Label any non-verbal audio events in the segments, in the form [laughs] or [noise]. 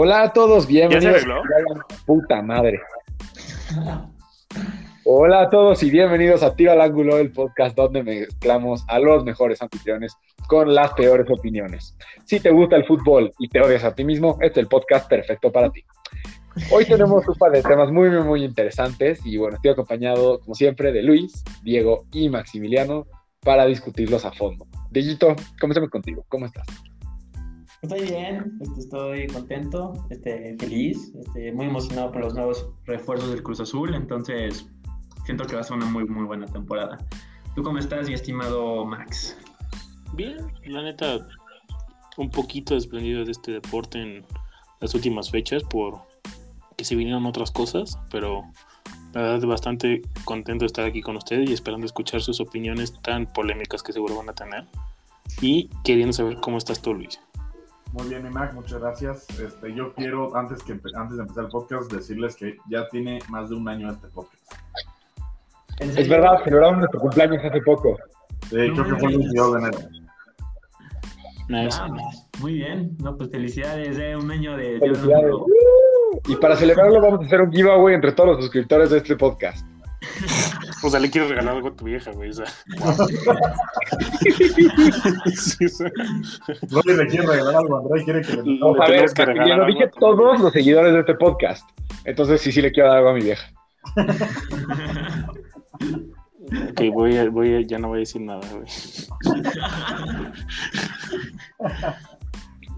Hola a todos, bienvenidos. Puta madre. Hola a todos y bienvenidos a Tiro al Ángulo, el podcast donde mezclamos a los mejores anfitriones con las peores opiniones. Si te gusta el fútbol y te odias a ti mismo, este es el podcast perfecto para ti. Hoy tenemos un par de temas muy, muy, muy interesantes y bueno, estoy acompañado, como siempre, de Luis, Diego y Maximiliano para discutirlos a fondo. Digito, comencemos contigo. ¿Cómo estás? Estoy bien, este, estoy contento, este, feliz, este, muy emocionado por los nuevos refuerzos del Cruz Azul, entonces siento que va a ser una muy, muy buena temporada. ¿Tú cómo estás, mi estimado Max? Bien, la neta, un poquito desprendido de este deporte en las últimas fechas por que se vinieron otras cosas, pero la verdad bastante contento de estar aquí con ustedes y esperando escuchar sus opiniones tan polémicas que seguro van a tener y queriendo saber cómo estás tú, Luis. Muy bien, Imac, muchas gracias. Este, yo quiero, antes, que, antes de empezar el podcast, decirles que ya tiene más de un año este podcast. Es verdad, celebramos nuestro cumpleaños hace poco. Sí, creo que fue el 22 de enero. Nice. muy bien, no, pues felicidades, eh, un año de... Felicidades. Y para celebrarlo vamos a hacer un giveaway entre todos los suscriptores de este podcast. O sea, le quiero regalar algo a tu vieja, güey. O sea, [laughs] No le quiero regalar algo a André, quiere que le Vamos a ver, yo lo dije todos los seguidores de este podcast. Entonces sí, sí le quiero dar algo a mi vieja. ok, voy a, voy a, ya no voy a decir nada, güey.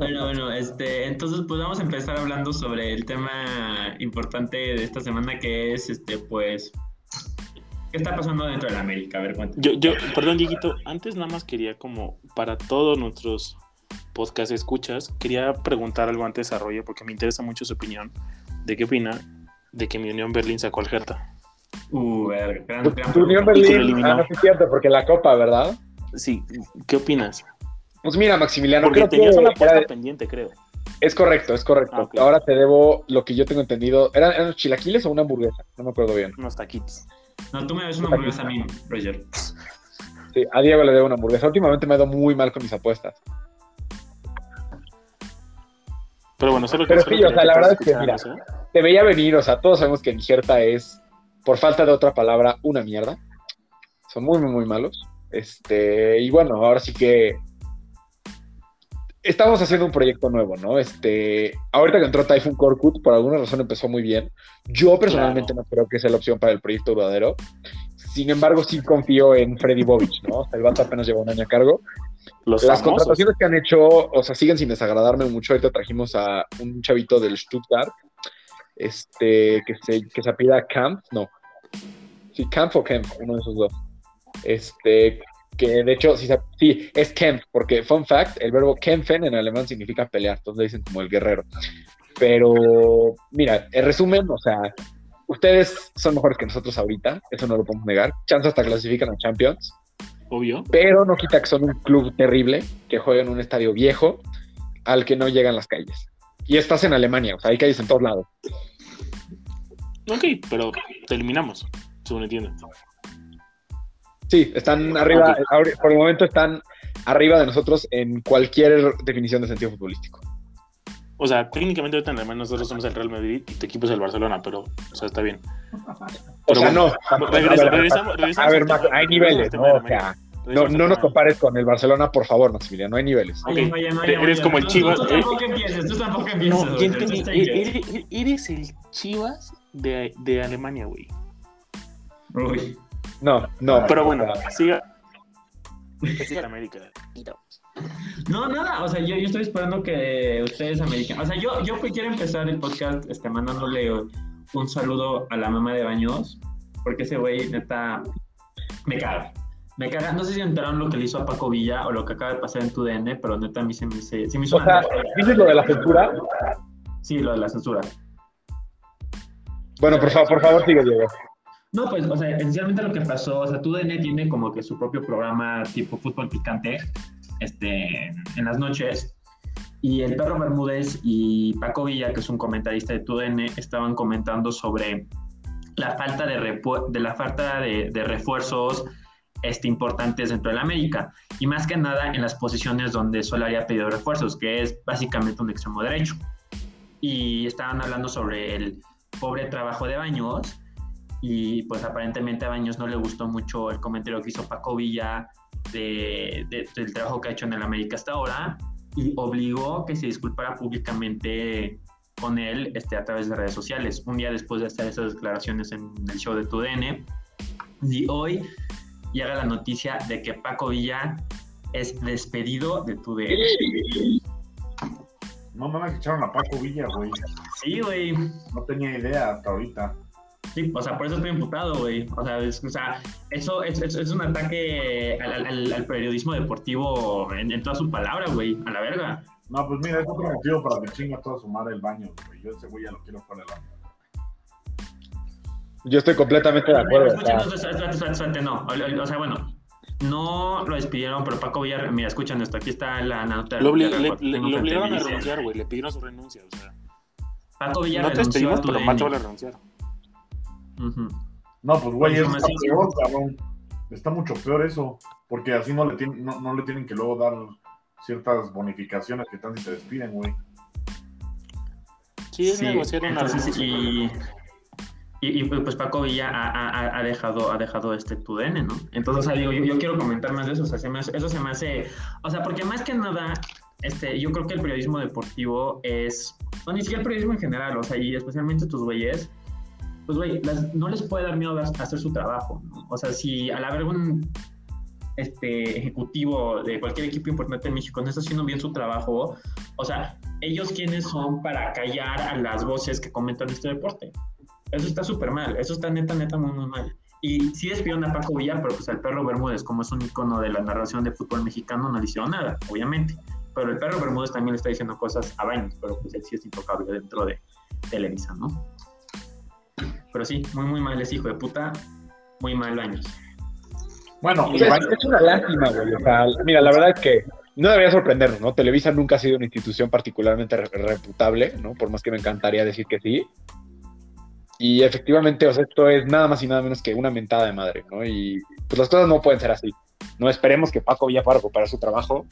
Bueno, bueno, este, entonces pues vamos a empezar hablando sobre el tema importante de esta semana que es, este, pues, ¿qué está pasando dentro de la América? A ver, cuéntame. Yo, yo, perdón, Dieguito, antes nada más quería como, para todos nuestros podcast escuchas, quería preguntar algo antes de desarrollo, porque me interesa mucho su opinión, de qué opina de que mi Unión Berlín sacó al Hertha. Uh, ver, gran, Tu, gran tu Unión Berlín, eliminó. ah, no es cierto, porque la copa, ¿verdad? Sí, ¿qué opinas? Pues mira, Maximiliano, Porque creo tenías que una de- pendiente, creo. es correcto, es correcto. Ah. Ahora te debo lo que yo tengo entendido. ¿Eran, eran chilaquiles o una hamburguesa? No me acuerdo bien. Unos taquitos. No, tú me ves una hamburguesa a mí, Roger. Sí, a Diego le debo una hamburguesa. Últimamente me ha ido muy mal con mis apuestas. Pero bueno, solo Pero solo sí, o sea, la verdad es que, mira, ¿eh? Te veía venir, o sea, todos sabemos que Nigerta es, por falta de otra palabra, una mierda. Son muy, muy, muy malos. Este, y bueno, ahora sí que estamos haciendo un proyecto nuevo, ¿no? Este, ahorita que entró Typhoon Korkut, por alguna razón empezó muy bien. Yo personalmente no creo que sea la opción para el proyecto duradero. Sin embargo, sí confío en Freddy Bovich, ¿no? O sea, el vato apenas lleva un año a cargo. Los Las famosos. contrataciones que han hecho, o sea, siguen sin desagradarme mucho. Ahorita trajimos a un chavito del Stuttgart, este, que se, que se apida Camp, no. Sí, Camp o Kemp, uno de esos dos. Este, que de hecho, sí, es Kemp, porque, fun fact, el verbo kämpfen en alemán significa pelear, entonces dicen como el guerrero. Pero, mira, en resumen, o sea, ustedes son mejores que nosotros ahorita, eso no lo podemos negar. Chance hasta clasifican a Champions Obvio. pero no quita que son un club terrible, que juega en un estadio viejo, al que no llegan las calles. Y estás en Alemania, o sea, hay calles en todos lados. Ok, pero te eliminamos, según entiendo. Sí, están arriba, por el momento están arriba de nosotros en cualquier definición de sentido futbolístico. O sea, técnicamente ahorita en Alemania nosotros somos el Real Madrid y tu equipo es el Barcelona, pero, o sea, está bien. O sea, no. regresa- a ver, hay niveles, ¿no? O sea, no, no nos compares con el Barcelona, por favor, Maximiliano, no hay niveles. Oye, eres como el tú- Chivas, Tú, ¿eh? tampoco empieces, tú tampoco empieces. No, entendí. tú E- estás- Eres, eres el Chivas de, de Alemania, güey. Uy. No, no. Pero bueno, siga. Es América. No, nada, o sea, yo, yo estoy esperando que ustedes americanos, o sea, yo, yo quiero empezar el podcast este, mandándole un saludo a la mamá de Baños, porque ese güey, neta, me caga. Me caga, no sé si enteraron lo que le hizo a Paco Villa o lo que acaba de pasar en tu DN, pero neta a mí se me, se, se me hizo o sea, ¿dices lo de la censura? Sí, lo de la censura. Bueno, por favor, por favor, sigue, Diego. No, pues, o sea, esencialmente lo que pasó, o sea, TUDN tiene como que su propio programa tipo fútbol picante, este, en las noches, y el perro Bermúdez y Paco Villa, que es un comentarista de TUDN, estaban comentando sobre la falta de, de la falta de, de refuerzos este, importantes dentro de la América, y más que nada en las posiciones donde Solari ha pedido refuerzos, que es básicamente un extremo derecho. y estaban hablando sobre el pobre trabajo de Baños y pues aparentemente a Baños no le gustó mucho el comentario que hizo Paco Villa de, del trabajo que ha hecho en el América hasta ahora y obligó que se disculpara públicamente con él este, a través de redes sociales, un día después de hacer esas declaraciones en el show de TUDN. Y hoy llega la noticia de que Paco Villa es despedido de TUDN. No me echaron a Paco Villa, güey. Sí, güey. No tenía idea hasta ahorita. Sí, o sea, por eso estoy imputado, güey. O sea, es, o sea eso es, es, un ataque al, al, periodismo deportivo en, en, toda su palabra, güey. A la verga. No, pues mira, es otro motivo para que chinga toda su madre el baño, güey. Yo ese güey ya lo quiero fuera del baño. Yo estoy completamente de acuerdo. no. O sea, bueno, no lo despidieron, pero Paco Villar, mira, escuchan esto, aquí está la nota. Lo, le, le, obligaron a renunciar, güey, le pidieron su renuncia, o sea. Paco Villar No te despedimos, pero Paco va No, pues güey, eso está peor, cabrón. Está mucho peor eso, porque así no le, tienen, no, no le tienen que luego dar ciertas bonificaciones que están si te despiden, güey. Sí, es negociar una y, y, pues Paco Villa ha, ha, dejado, ha dejado este TUDN, ¿no? Entonces, o sea, digo, yo, quiero comentar más de eso, o sea, se me, eso se me hace, o sea, porque más que nada, este, yo creo que el periodismo deportivo es, no, ni siquiera el periodismo en general, o sea, y especialmente tus güeyes, pues güey, no les puede dar miedo hacer su trabajo, ¿no? O sea, si al haber un este, ejecutivo de cualquier equipo importante en México no está haciendo bien su trabajo, o sea, ellos quiénes son para callar a las voces que comentan este deporte. Eso está súper mal, eso está neta, neta, muy, muy mal. Y sí despidieron a Paco Villar, pero pues el perro Bermúdez, como es un icono de la narración de fútbol mexicano, no le hicieron nada, obviamente. Pero el perro Bermúdez también le está diciendo cosas a Baños, pero pues él sí es intocable dentro de Televisa, ¿no? Pero sí, muy, muy mal es hijo de puta, muy mal Baños. Bueno, es, una lástima, güey. O sea, mira, la verdad es que no debería sorprendernos, ¿no? Televisa nunca ha sido una institución particularmente reputable, ¿no? Por más que me encantaría decir que sí. Y efectivamente, o sea, esto es nada más y nada menos que una mentada de madre, ¿no? Y pues las cosas no pueden ser así. No esperemos que Paco Villa pueda recuperar su trabajo,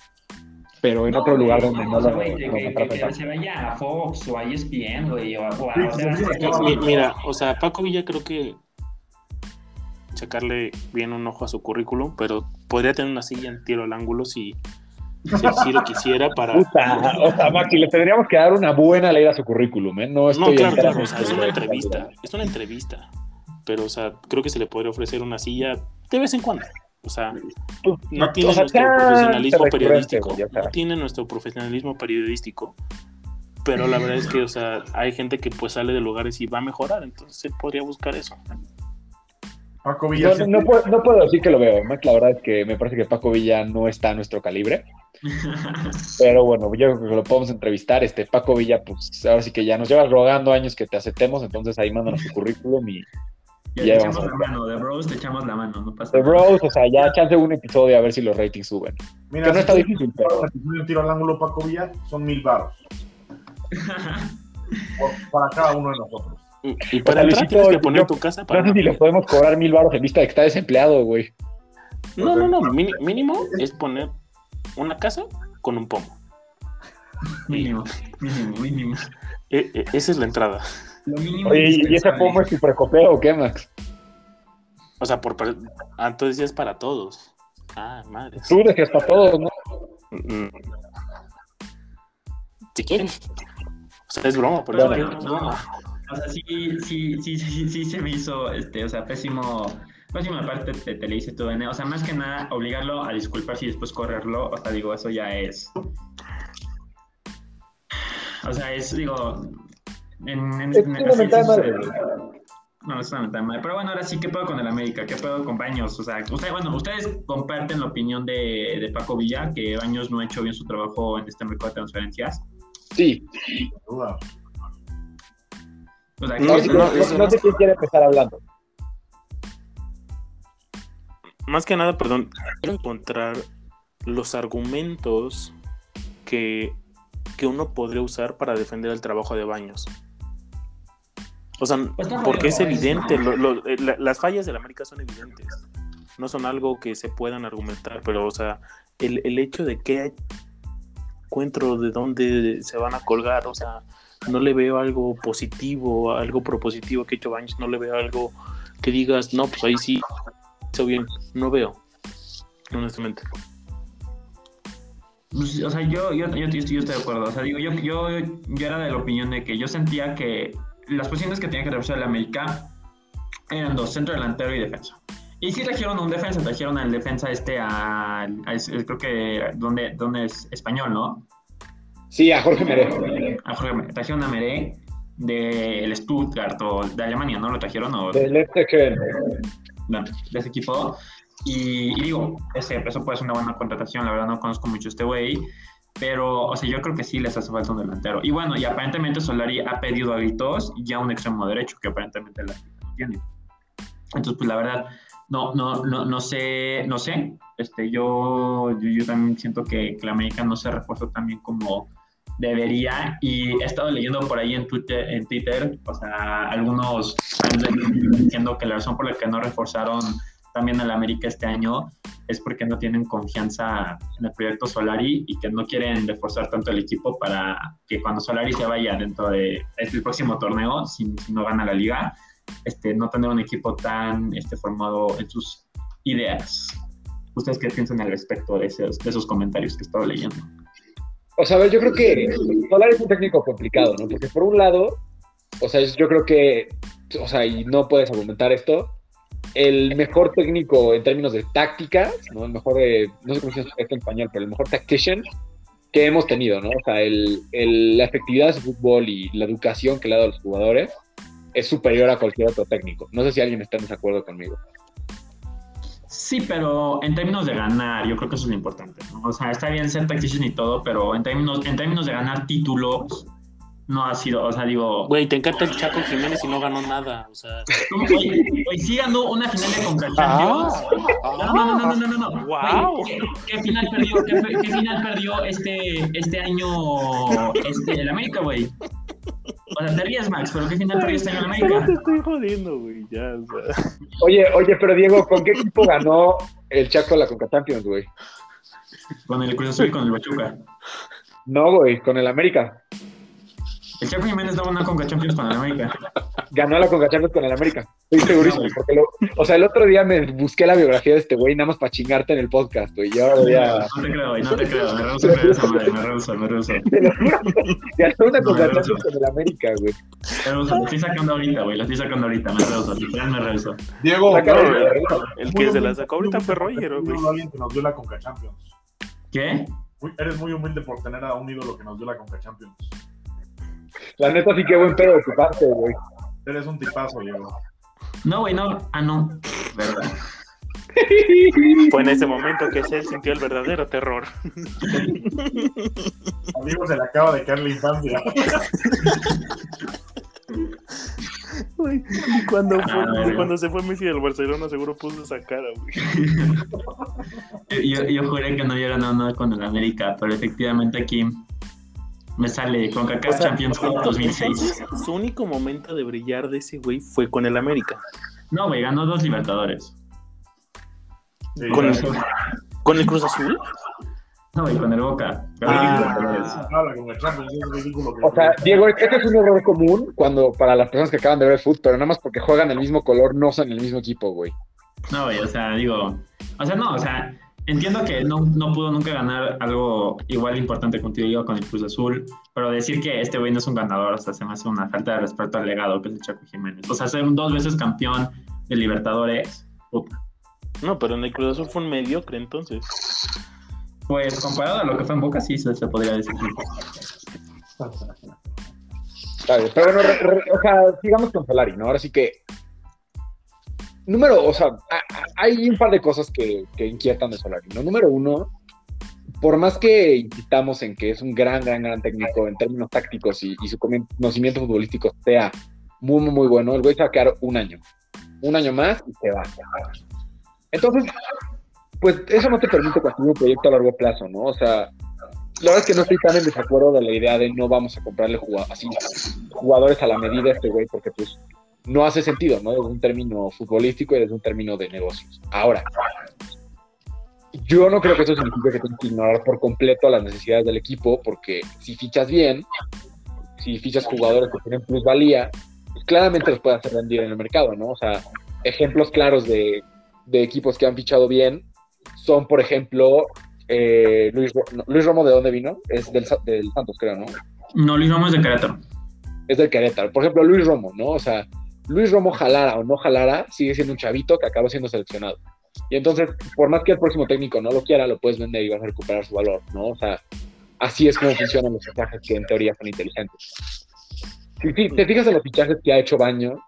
pero en otro lugar donde no, lo que, que, se vaya a Fox o a ESPN, güey, o a, Mira, o sea, Paco Villa creo que sacarle bien un ojo a su currículum, pero podría tener una silla en tiro al ángulo si, si, lo quisiera para. Puta, o sea, Maxi, le tendríamos que dar una buena ley a su currículum, ¿eh? No, estoy no claro, es una entrevista, es una entrevista, pero, o sea, creo que se le podría ofrecer una silla de vez en cuando. O sea, no tiene nuestro profesionalismo periodístico. No tiene nuestro profesionalismo periodístico. Pero la verdad es que, o sea, hay gente que pues sale de lugares y va a mejorar, entonces él podría buscar eso. Paco Villa. No, puedo, decir que lo veo. La verdad es que me parece que Paco Villa no está a nuestro calibre. [laughs] Pero bueno, yo creo que lo podemos entrevistar. Este Paco Villa, pues ahora sí que ya nos llevas rogando años que te aceptemos, entonces ahí mándanos tu currículum y. Ya, ya echamos la mano, de Bros te echamos la mano, no pasa De Bros, o sea, ya chance un episodio a ver si los ratings suben. Mira, que no está difícil, pero. Un tiro al ángulo Paco Villa son mil baros. para cada uno de nosotros. Y para el entrar tienes que poner tu casa para. No sé si le podemos cobrar mil baros en vista de que está desempleado, güey. No, no, no. Mínimo es poner una casa con un pomo. Mínimo, mínimo, mínimo. E, e, esa es la entrada. Oye, ¿y ese pomo es precopeo o qué, Max? O sea, por. Ah, entonces es para todos. Ah, madre. Tú dejes para todos, ¿no? Si quieres. O sea, es broma, por eso es. O sea, sí, sí, sí, sí, sí, se me hizo, este, o sea, pésimo, pésimo parte te, te le hice todo, o sea, más que nada obligarlo a disculparse y después correrlo, o sea, digo, eso ya es, o sea, es, digo, en, en, es en, no, es una madre. Pero bueno, ahora sí, ¿qué puedo con el América? ¿Qué puedo con Baños? O sea, usted, bueno, ustedes comparten la opinión de, de, Paco Villa, que Baños no ha hecho bien su trabajo en este mercado de transferencias. Sí. no, sé quién quiere empezar hablando. Más que nada, perdón, quiero encontrar los argumentos que, que uno podría usar para defender el trabajo de Baños. O sea, pues porque es evidente, eh, las fallas de la América son evidentes. No son algo que se puedan argumentar, pero, o sea, el, el hecho de que encuentro de dónde se van a colgar, o sea, no le veo algo positivo, algo propositivo que ha hecho Baños, no le veo algo que digas, no, pues ahí sí, hizo bien, no veo, honestamente. Pues, o sea, yo, yo, yo, yo estoy de acuerdo. O sea, digo, yo, yo, yo era de la opinión de que yo sentía que las posiciones que tenía que reforzar el América eran dos, centro delantero y defensa. Y sí trajeron un defensa, trajeron al defensa este a, creo que, donde, donde es español, ¿no? Sí, a Jorge Meré. A Jorge Meré. Trajeron a Meré del Stuttgart o de Alemania, ¿no? ¿Lo trajeron? O... Del este que... No, de ese equipo. Y, digo, ese, eso puede ser una buena contratación, la verdad no conozco mucho este güey, pero, o sea, yo creo que sí les hace falta un delantero. Y bueno, y aparentemente Solari ha pedido a gritos ya un extremo derecho, que aparentemente la no tiene. Entonces, pues la verdad, no, no, no, no sé, no sé. Este, yo, yo, también siento que, que, la América no se refuerza tan bien como debería. Y he estado leyendo por ahí en Twitter, en Twitter o sea, algunos diciendo que la razón por la que no reforzaron también al América este año es porque no tienen confianza en el proyecto Solari y que no quieren reforzar tanto el equipo para que cuando Solari se vaya dentro de este próximo torneo, si, no gana la liga, este, no tener un equipo tan este, formado en sus ideas. ¿Ustedes qué piensan al respecto de esos, de esos comentarios que he estado leyendo? O sea, yo creo que Solari es un técnico complicado, ¿no? Porque por un lado, o sea, yo creo que, o sea, y no puedes argumentar esto, el mejor técnico en términos de tácticas, ¿no? El mejor no sé cómo se dice en español, pero el mejor tactician que hemos tenido, ¿no? O sea, el, la efectividad de su fútbol y la educación que le ha dado a los jugadores es superior a cualquier otro técnico. No sé si alguien está en desacuerdo conmigo. Sí, pero en términos de ganar, yo creo que eso es lo importante, ¿no? O sea, está bien ser tactician y todo, pero en términos, en términos de ganar títulos, no ha sido, o sea, digo. Güey, te encanta el Chaco Jiménez y no ganó nada, o sea. [laughs] Güey, sí ganó una final de Conca. Ah, no, no, no, no, no, no. Wow. ¿qué, final perdió, qué, final perdió este, este año este, el América, güey? O sea, te ríes, Max, pero ¿qué final perdió este año el América? Te estoy jodiendo, güey, ya, o sea. Oye, oye, pero Diego, ¿con qué equipo ganó el Chaco la Conca Champions, güey? Con el Cruz Azul y con el Pachuca. No, güey, con el América. El Chaco Jiménez daba una Conca Champions con el América. Ganó la Conca Champions con el América. Estoy segurísimo. Porque lo, o sea, el otro día me busqué la biografía de este güey nada más para chingarte en el podcast, güey. Y ahora voy a... No te creo, güey, no te creo. Me rehuso creer esa madre, me rehuso, me rehuso. [laughs] Ganó una Conca Champions con el América, güey. Me rehuso, lo estoy sacando ahorita, güey. Lo estoy sacando ahorita, me rehuso. Literal me rehuso. Diego, el que se la sacó ahorita fue Roger, güey. alguien que nos dio la Conca Champions. ¿Qué? Eres muy humilde por tener a un ídolo que nos dio la Conca Champions. La neta sí que buen pedo de tu parte, güey. Eres un tipazo, Diego. No, güey, no. Ah, no. Verdad. [laughs] Fue en ese momento que se sintió el verdadero terror. [laughs] Amigos, se le acaba de caer la infancia. Uy, cuando, fue, ah, cuando se fue Messi del Barcelona seguro puso esa cara, güey. [laughs] yo, yo juré que no había ganado nada con el América, pero efectivamente aquí me sale con Kaká Champions League 2006. Su único momento de brillar de ese güey fue con el América. No, güey, ganó dos Libertadores. ¿Con, el, ¿Con el Cruz Azul? No, güey, con el Boca. Ah, o sea, Diego, este es un error común cuando para las personas que acaban de ver el fútbol, pero nada más porque juegan el mismo color, no son el mismo equipo, güey. No, güey, o sea, digo. O sea, no, o sea, entiendo que no, no, pudo nunca ganar algo igual importante contigo con el Cruz Azul, pero decir que este güey no es un ganador, o sea, se me hace una falta de respeto al legado que es el Chaco Jiménez. O sea, ser dos veces campeón de Libertadores, puta. No, pero en el Cruz Azul fue un mediocre entonces. Pues comparado a lo que fue en Boca, sí se, podría decir. Vale, pero bueno, o sea, sigamos con Solari, ¿no? Ahora sí que número, o sea, hay un par de cosas que, inquietan de Solari, ¿no? Número uno, por más que insistamos en que es un gran, gran, gran técnico en términos tácticos y, su conocimiento futbolístico sea muy, muy, muy bueno, el güey se va a quedar un año. Un año más y se va. Entonces, pues eso no te permite construir un proyecto a largo plazo, ¿no? O sea, la verdad es que no estoy tan en desacuerdo de la idea de no vamos a comprarle así, jugadores a la medida a este güey, porque pues no hace sentido, ¿no? Desde un término futbolístico y desde un término de negocios. Ahora, yo no creo que eso signifique que tengas que ignorar por completo las necesidades del equipo, porque si fichas bien, si fichas jugadores que tienen plusvalía, pues claramente los puedes hacer rendir en el mercado, ¿no? O sea, ejemplos claros de, de equipos que han fichado bien son, por ejemplo, eh, Luis, no, Luis Romo, ¿de dónde vino? Es del, del Santos, creo, ¿no? No, Luis Ramos de Querétaro. Es del Querétaro. Por ejemplo, Luis Romo, ¿no? O sea, Luis Romo jalara o no jalara, sigue siendo un chavito que acaba siendo seleccionado. Y entonces, por más que el próximo técnico no lo quiera, lo puedes vender y vas a recuperar su valor, ¿no? O sea, así es como funcionan los fichajes que en teoría son inteligentes. Si fi- te fijas en los fichajes que ha hecho Baños,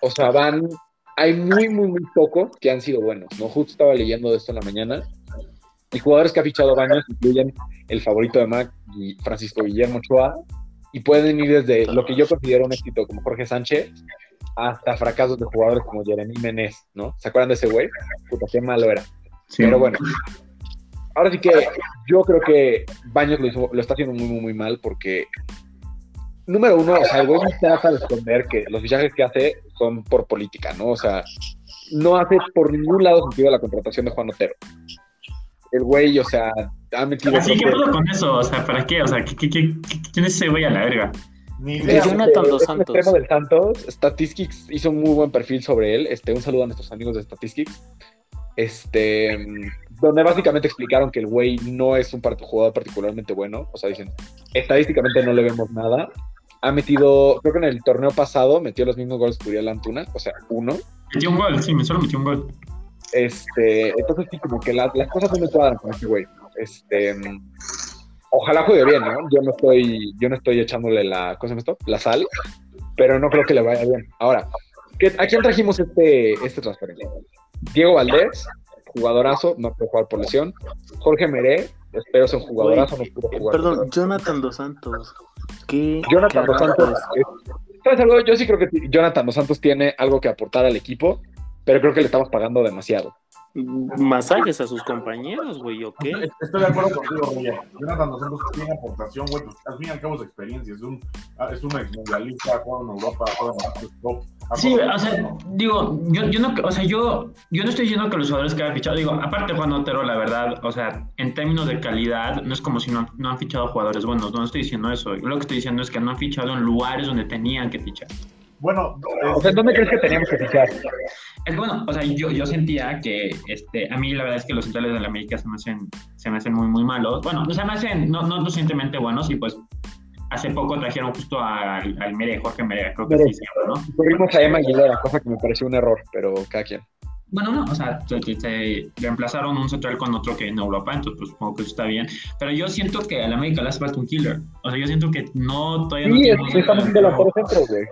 o sea, van, hay muy, muy, muy pocos que han sido buenos, ¿no? Justo estaba leyendo de esto en la mañana. Y jugadores que ha fichado Baños incluyen el favorito de Mac y Francisco Guillermo Ochoa, y pueden ir desde lo que yo considero un éxito como Jorge Sánchez hasta fracasos de jugadores como Jeremy Menez, ¿no? ¿Se acuerdan de ese güey? Puta, qué malo era. Pero bueno, ahora sí que yo creo que Baños lo, hizo- lo está haciendo muy, muy, muy mal porque, número uno, o sea, el güey no trata de esconder que los fichajes que hace son por política, ¿no? O sea, no hace por ningún lado sentido la contratación de Juan Otero. El güey, o sea, ha metido... Así que con eso, o sea, ¿para qué? O sea, ¿qué, qué, qué- qué- quién es ese güey a la verga? Ni De idea. Mira, Jonathan Dos Santos. extremo del Santos. Statistics hizo un muy buen perfil sobre él. Este, un saludo a nuestros amigos de Statistics. Este, donde básicamente explicaron que el güey no es un jugador particularmente bueno. O sea, dicen, estadísticamente no le vemos nada. Ha metido, creo que en el torneo pasado metió los mismos goles que Uriel Antuna, o sea, uno. Metió un gol, sí, me solo metió un gol. Este, entonces sí, como que la- las cosas no me cuadran con este güey. Este, ojalá juegue bien, ¿no? Yo no estoy, yo no estoy echándole la, ¿cómo se esto? La sal, pero no creo que le vaya bien. Ahora, ¿qué- ¿a quién trajimos este, este transferencia? Diego Valdés, jugadorazo, no puede jugar por lesión. Jorge Meré, espero sea un jugadorazo, no pudo jugar. Perdón, Jonathan Dos Santos. ¿Qué Jonathan Dos Santos. ¿Sabes algo? Yo sí creo que Jonathan Dos Santos tiene algo que aportar al equipo, pero creo que le estamos pagando demasiado. Masajes a sus compañeros, güey, ¿o qué? Estoy de acuerdo contigo, Roger. Jonathan Dos Santos tiene aportación, güey. Pues, al fin y al cabo es experiencia. Es un, ah, es un exmundialista, ha jugado en Europa, ha jugado en top. Sí, o sea, digo, yo, yo no, o sea, yo, yo no estoy diciendo que los jugadores que han fichado, digo, aparte Juan Otero, la verdad, o sea, en términos de calidad, no es como si no, no han fichado jugadores buenos, no estoy diciendo eso. Yo lo que estoy diciendo es que no han fichado en lugares donde tenían que fichar. Bueno, O sea, ¿en ¿dónde crees que teníamos que fichar? Es bueno, o sea, yo, yo sentía que, este, a mí la verdad es que los centrales de la América se me hacen, se me hacen muy, muy malos. Bueno, no se me hacen, no, no recientemente buenos y pues hace poco trajeron justo al, al Mere, Jorge Mere, creo que Mere. sí se llama, ¿no? Tuvimos a Emma Aguilera, cosa que me pareció un error, pero cada quien. Bueno, no, o sea, se, se- se reemplazaron un central con otro que en Europa, entonces pues supongo que eso está bien. Pero yo siento que a la América le hace falta un killer. O sea, yo siento que no, todavía no Sí, es- un- estamos güey.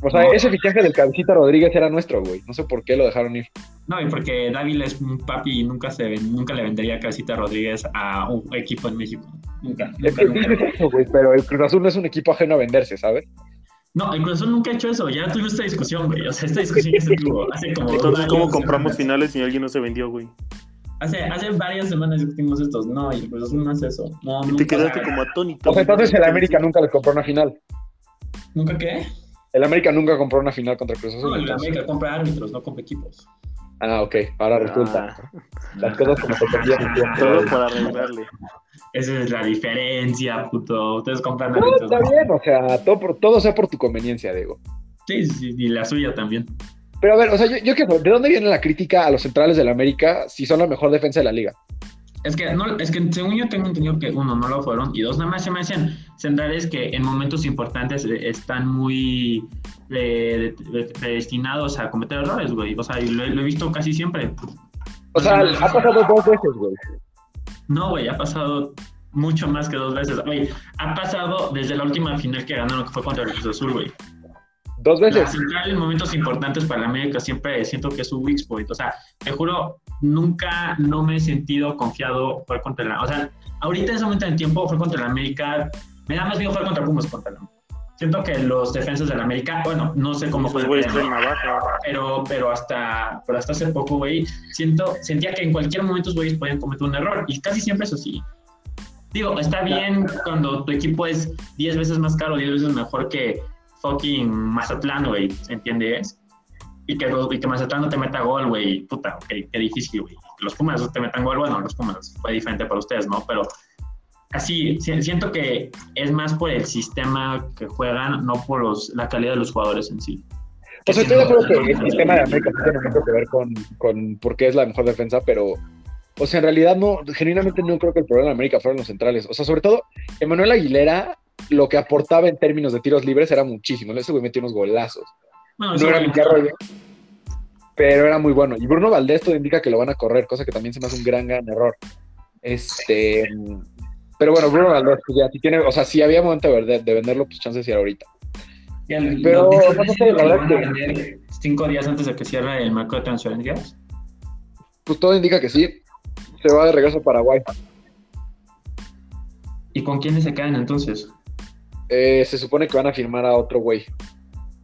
O sea, No. ese fichaje del Cabecita Rodríguez era nuestro, güey. No sé por qué lo dejaron ir. No, y porque Dávila es un papi y nunca, se, nunca le vendería Casita Rodríguez a un equipo en México. Nunca, Es nunca, que nunca. dices [laughs] eso, güey, pero el Cruz Azul no es un equipo ajeno a venderse, ¿sabes? No, el Cruz Azul nunca ha hecho eso. Ya tuvimos esta discusión, güey. O sea, esta [laughs] discusión ya se tuvo hace como. dos Entonces, ¿cómo años. compramos finales si alguien no se vendió, güey? Hace, hace varias semanas discutimos estos. No, y el Cruz Azul no hace eso. No, Y nunca, te quedaste o sea, como atónito. O sea, entonces el América nunca le compró una final. ¿Nunca qué? El América nunca compró una final contra Cruz No, Azul. el entonces. América compra árbitros, no compra equipos. Ah, ok, ahora resulta. Ah, Las cosas como se perdían todo para arreglarle. Esa es la diferencia, puto. Ustedes compran No, está bien, o sea, todo, por- todo sea por tu conveniencia, Diego. Sí, sí, y la suya también. Pero a ver, o sea, yo, yo quiero, ¿de dónde viene la crítica a los centrales del América si son la mejor defensa de la liga? Es que, no, es que según yo tengo entendido que uno, no lo fueron, y dos, nada más se me hacen centrales que en momentos importantes eh, están muy eh, de- de- predestinados a cometer errores, güey. O sea, lo, he- lo he visto casi siempre. O sea, ha pasado dos veces, güey. No, güey, ha pasado mucho más que dos veces. Güey, ha pasado desde la última final que ganaron, que fue contra el Cruz Azul, güey. Dos La veces. central en momentos importantes para la América siempre siento que es su weak point. O sea, te juro, nunca no me he sentido confiado jugar contra la. O sea, ahorita en ese momento en tiempo jugar contra la América. Me da más miedo jugar contra Pumas contra la Siento que los defensas de la América, bueno, no sé cómo fue, pero, pero hasta, pero hasta hace poco, güey, siento, sentía que en cualquier momento los güeyes podían cometer un error y casi siempre eso sí. Digo, está bien cuando tu equipo es 10 veces más caro, 10 veces mejor que fucking Mazatlán, güey, ¿entiendes? Y que, y que Mazatlán no te meta gol, güey, puta, ok, qué difícil, güey. los Pumas te metan gol, bueno, los Pumas fue diferente para ustedes, ¿no? Pero así, si- siento que es más por el sistema que juegan, no por los, la calidad de los jugadores en sí. Sea, estoy de acuerdo que el sistema de América tiene mucho que ver con, con por qué es la mejor defensa, pero, o sea, en realidad no, genuinamente no creo que el problema de América fueran los centrales. O sea, sobre todo, Emanuel Aguilera, lo que aportaba en términos de tiros libres era muchísimo. Ese güey metió unos golazos. Bueno, No era mi Arroyo, pero era muy bueno. Y Bruno Valdés todo indica que lo van a correr, cosa que también se me hace un gran, gran error. Este, pero bueno, Bruno Valdés, pues ya, si tiene, o sea, si había momento de, vender- de venderlo, pues chances sí ahorita. Lo- Pero, no sé, la verdad que- vender cinco días antes de que cierre el marco de transferencias. Pues todo indica que sí. Se va de regreso a Paraguay. ¿Y con quiénes se quedan entonces? Eh, se supone que van a firmar a otro güey.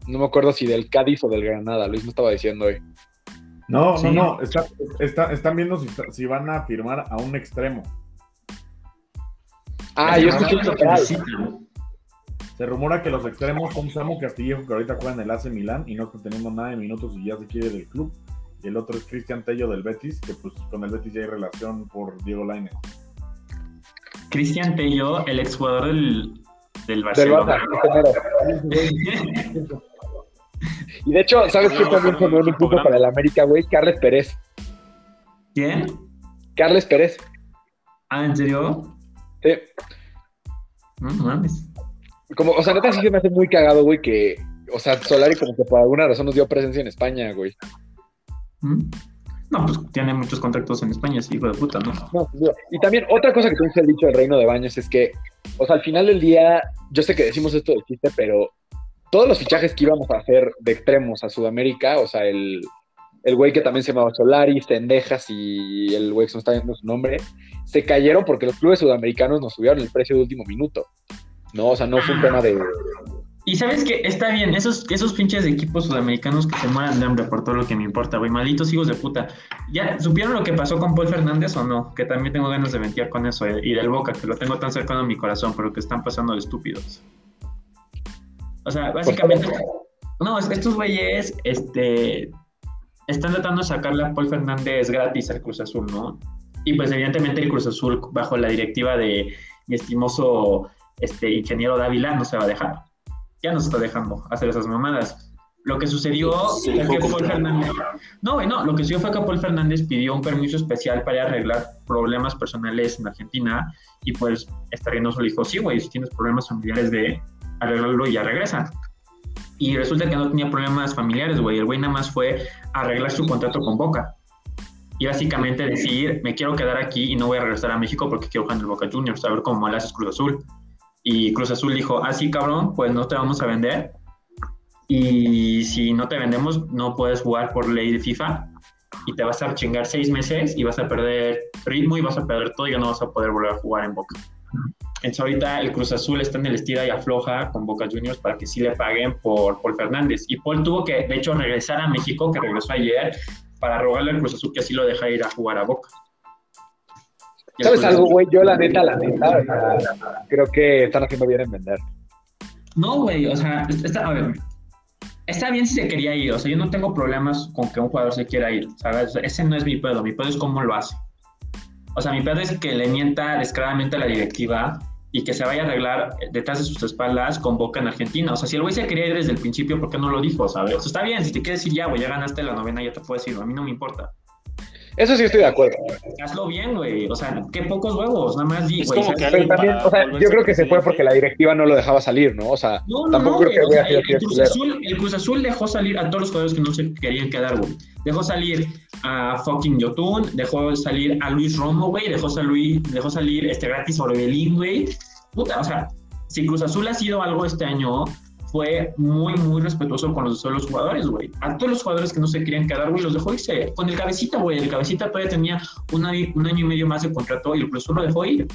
No me acuerdo si del Cádiz o del Granada. Luis me estaba diciendo hoy. No, Sí. no, no. Está, está- están viendo si, si van a firmar a un extremo. Ah, yo escuché lo un. Se rumora que los extremos son Samu Castillejo, que ahorita juega en el AC Milán y no está teniendo nada de minutos y ya se quiere del club. Y el otro es Cristian Tello del Betis, que pues con el Betis ya hay relación por Diego Lainez. Cristian Tello, el exjugador del, del Del Barcelona. Barça. [laughs] Y de hecho, ¿sabes qué también fue un punto para el América, güey? Carles Pérez. ¿Quién? Carles Pérez. Ah, ¿en serio? Sí. No, no mames. Como, o sea, neta sí se me hace muy cagado, güey, que, o sea, Solari como que por alguna razón nos dio presencia en España, güey. ¿Mm? No, pues tiene muchos contactos en España, ese hijo de puta, ¿no? No, duda. Y también otra cosa que que haber dicho del Reino de Baños es que, o sea, al final del día, yo sé que decimos esto de chiste, pero todos los fichajes que íbamos a hacer de extremos a Sudamérica, o sea, el, el güey que también se llamaba Solari, Tendejas y el güey que me está viendo su nombre, se cayeron porque los clubes sudamericanos nos subieron el precio de último minuto. No, o sea, no fue un tema de... Y sabes que está bien, esos, esos pinches equipos sudamericanos que se mueran de hambre por todo lo que me importa, güey, malditos hijos de puta. ¿Ya supieron lo que pasó con Paul Fernández o no? Que también tengo ganas de mentir con eso, eh, y del Boca, que lo tengo tan cercano a mi corazón, pero que están pasando de estúpidos. O sea, básicamente, no, es- estos güeyes, este, están tratando de sacarle a Paul Fernández gratis al Cruz Azul, ¿no? Y pues evidentemente el Cruz Azul, bajo la directiva de mi estimoso este, ingeniero Dávila, no se va a dejar ya nos está dejando hacer esas mamadas. Lo que sucedió Se fue que Paul. Fernández. No, güey, no. Lo que sucedió fue que Paul Fernández pidió un permiso especial para arreglar problemas personales en Argentina y pues Reynoso le dijo: Sí, güey, si tienes problemas familiares, de arreglarlo y ya regresa. Y resulta que no tenía problemas familiares, güey. El güey nada más fue arreglar su contrato con Boca. Y básicamente decir: Me quiero quedar aquí y no voy a regresar a México porque quiero jugar en el Boca Juniors, a ver cómo le haces Cruz Azul. Y Cruz Azul dijo, ah, sí, cabrón, pues no te vamos a vender. Y si no te vendemos, no puedes jugar por ley de FIFA. Y te vas a chingar seis meses y vas a perder ritmo y vas a perder todo y ya no vas a poder volver a jugar en Boca. Entonces ahorita el Cruz Azul está en el estira y afloja con Boca Juniors para que sí le paguen por Paul Fernández. Y Paul tuvo que, de hecho, regresar a México, que regresó ayer, para rogarle al Cruz Azul que así lo deja ir a jugar a Boca. ¿Sabes Cruz algo, güey? Yo la neta, la neta, creo que están haciendo bien en vender. No, güey, o sea, está, a ver, está bien si se quería ir, o sea, yo no tengo problemas con que un jugador se quiera ir, ¿sabes? Ese no es mi pedo, mi pedo es cómo lo hace. O sea, mi pedo es que le mienta descaradamente a la directiva y que se vaya a arreglar detrás de sus espaldas con Boca en Argentina. O sea, si el güey se quería ir desde el principio, ¿por qué no lo dijo, sabes? O sea, está bien, si te quieres ir ya, güey, ya ganaste la novena, ya te puedes ir, a mí no me importa. Eso sí estoy de acuerdo. Hazlo bien, güey, o sea, qué pocos huevos, nada más di, Es güey, como que alguien también, o sea, yo creo que se fue porque la directiva no lo dejaba salir, ¿no? O sea, No, no, tampoco no, creo que o voy a sea, ser el, Cruz. Azul, el Cruz Azul dejó salir a todos los jugadores que no se querían quedar, güey. Dejó salir a fucking Yotun, dejó salir a Luis Romo, güey, dejó salir, dejó salir este gratis Orbelín, güey. Puta, o sea, si Cruz Azul ha sido algo este año, fue muy, muy respetuoso con los, de los jugadores, güey. A todos los jugadores que no se querían quedar, güey, los dejó irse. Con el cabecita, güey. El cabecita todavía tenía un año, un año y medio más de contrato y el Azul lo dejó ir.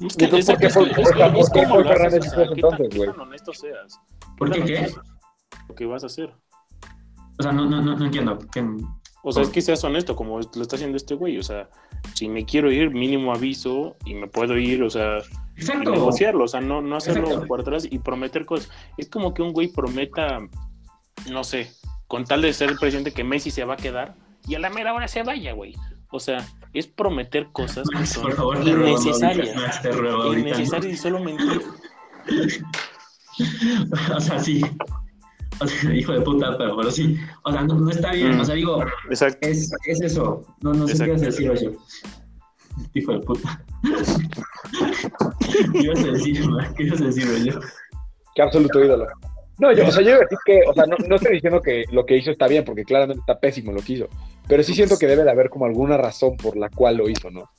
Es que, ¿Y tú es, por qué es que- Paul- es que- por qué es como Paul lo haces, Fernández o hizo sea, eso ¿qué tan- entonces, qué güey? honesto seas. ¿Por qué qué? Lo que vas a hacer. O sea, no, no, no, no entiendo. ¿Qué- O sea, es que seas honesto, como lo está haciendo este güey. O sea, si me quiero ir, mínimo aviso y me puedo ir, o sea, y negociarlo, o sea, no, no hacerlo Exacto. por atrás y prometer cosas. Es como que un güey prometa, no sé, con tal de ser el presidente que Messi se va a quedar y a la mera hora se vaya, güey. O sea, es prometer cosas que son [laughs] Por favor, innecesarias. digas más, te ruego ahorita, ¿no? innecesarias y solo mentir. [laughs] O sea, sí. O sea, [laughs] hijo de puta, pero, pero sí. O sea, no, no está bien. O sea, digo, Exacto. es, es eso. No, no sé qué [laughs] [laughs] ibas a decir, oye. Hijo de puta. ¿Qué ibas a decir, ma? ¿Qué ibas a decir, oye? Qué absoluto ídolo. No, yo, o sea, yo iba a decir que, o sea, no, no estoy diciendo que lo que hizo está bien, porque claramente está pésimo lo que hizo. Pero sí siento que debe de haber como alguna razón por la cual lo hizo, ¿no?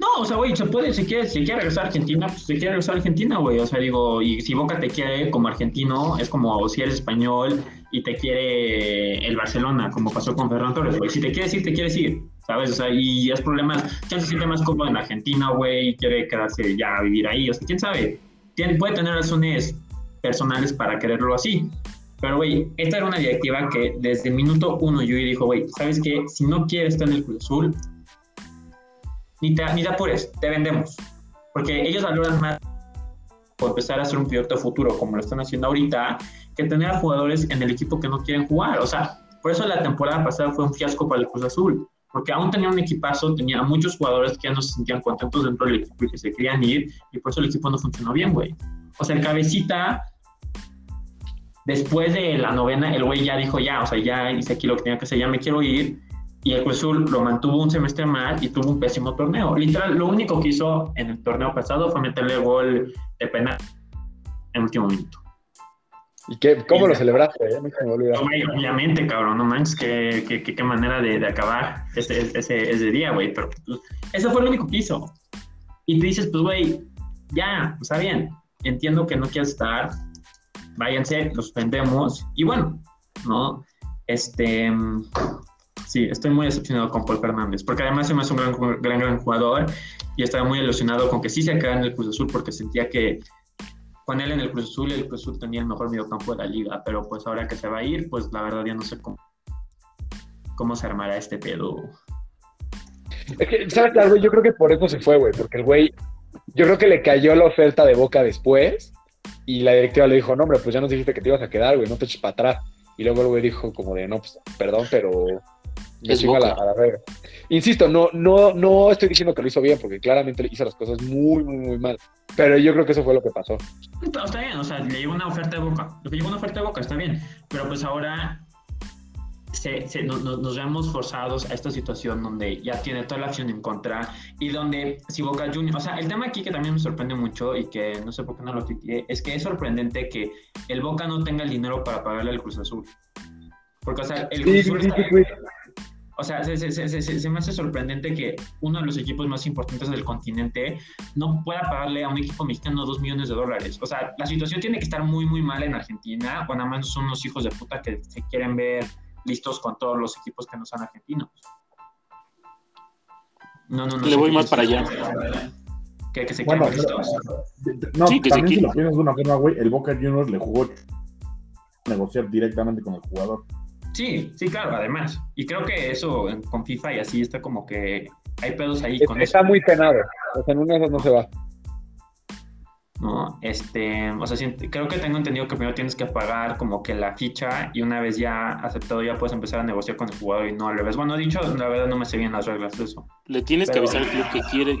No, o sea, güey, se puede, si quiere, si quiere regresar a Argentina, pues se quiere regresar a Argentina, güey. O sea, digo, y si Boca te quiere como argentino, es como si eres español y te quiere el Barcelona, como pasó con Ferran Torres, güey. Si te quieres ir, te quieres ir, ¿sabes? O sea, y es problema, ya se siente más cómodo en Argentina, güey, quiere quedarse ya a vivir ahí. O sea, quién sabe, Tiene- puede tener razones personales para quererlo así. Pero, güey, esta era una directiva que desde el minuto uno yo dijo, güey, ¿sabes qué? Si no quieres estar en el Cruz Azul, ni te, ni te apures, te vendemos. Porque ellos valoran más por empezar a hacer un proyecto futuro, como lo están haciendo ahorita, que tener a jugadores en el equipo que no quieren jugar. O sea, por eso la temporada pasada fue un fiasco para el Cruz Azul. Porque aún tenía un equipazo, tenía muchos jugadores que ya no se sentían contentos dentro del equipo y que se querían ir, y por eso el equipo no funcionó bien, güey. O sea, el cabecita, después de la novena, el güey ya dijo, ya, o sea, ya hice aquí lo que tenía que hacer, ya me quiero ir, y el Cruz Azul lo mantuvo un semestre más y tuvo un pésimo torneo. Literal, lo único que hizo en el torneo pasado fue meterle gol de penal en último minuto. ¿Y qué, cómo lo celebraste? eh? Güey, obviamente, cabrón, no manches, qué, qué, qué- qué manera de, de acabar ese, ese, ese día, güey. Pero pues, eso fue lo único que hizo. Y tú dices, pues, güey, ya, está bien. Entiendo que no quieres estar. Váyanse, los suspendemos. Y bueno, ¿no? Este. Sí, estoy muy decepcionado con Paul Fernández, porque además se me hace un gran, gran, gran jugador y estaba muy ilusionado con que sí se quedara en el Cruz Azul porque sentía que con él en el Cruz Azul, el Cruz Azul tenía el mejor mediocampo de la liga, pero pues ahora que se va a ir, pues la verdad ya no sé cómo, cómo se armará este pedo. Es que, ¿sabes algo? Yo creo que por eso se fue, güey, porque el güey, yo creo que le cayó la oferta de Boca después y la directiva le dijo, no, hombre, pues ya nos dijiste que te ibas a quedar, güey, no te eches para atrás. Y luego el güey dijo como de, no, pues, perdón, pero me Es chingo a la, a la verga. Insisto, no, no, no estoy diciendo que lo hizo bien, porque claramente hizo las cosas muy, muy, muy mal. Pero yo creo que eso fue lo que pasó. Está, está bien, o sea, le llegó una oferta de boca. Le llegó una oferta de boca, está bien. Pero pues ahora se, se- no- no- nos vemos forzados a esta situación donde ya tiene toda la acción en contra y donde si Boca Juniors, o sea, el tema aquí que también me sorprende mucho y que no sé por qué no lo tuiteé, es que es sorprendente que el Boca no tenga el dinero para pagarle al Cruz Azul. Porque, o sea, el Cruz Azul está- o sea, se, se- se- se- se- se me hace sorprendente que uno de los equipos más importantes del continente no pueda pagarle a un equipo mexicano dos millones de dólares. O sea, la situación tiene que estar muy, muy mal en Argentina, o nada más son unos hijos de puta que se quieren ver listos con todos los equipos que no son argentinos. No, no, no. Le voy más para piensas. Que, que se Bueno, queden listos. No, Sí, que se también si quite. lo piensas de una forma, güey, el Boca Juniors le jugó negociar directamente con el jugador. Sí, sí, claro, además. Y creo que eso con FIFA y así está como que hay pedos ahí con eso. Está muy penado. O sea, en una de esas no se va. ¿No? Este, o sea, sí, creo que tengo entendido que primero tienes que pagar como que la ficha y una vez ya aceptado ya puedes empezar a negociar con el jugador y no al revés. Bueno, dicho, la verdad no me sé bien las reglas de eso. Le tienes que avisar al club que quiere.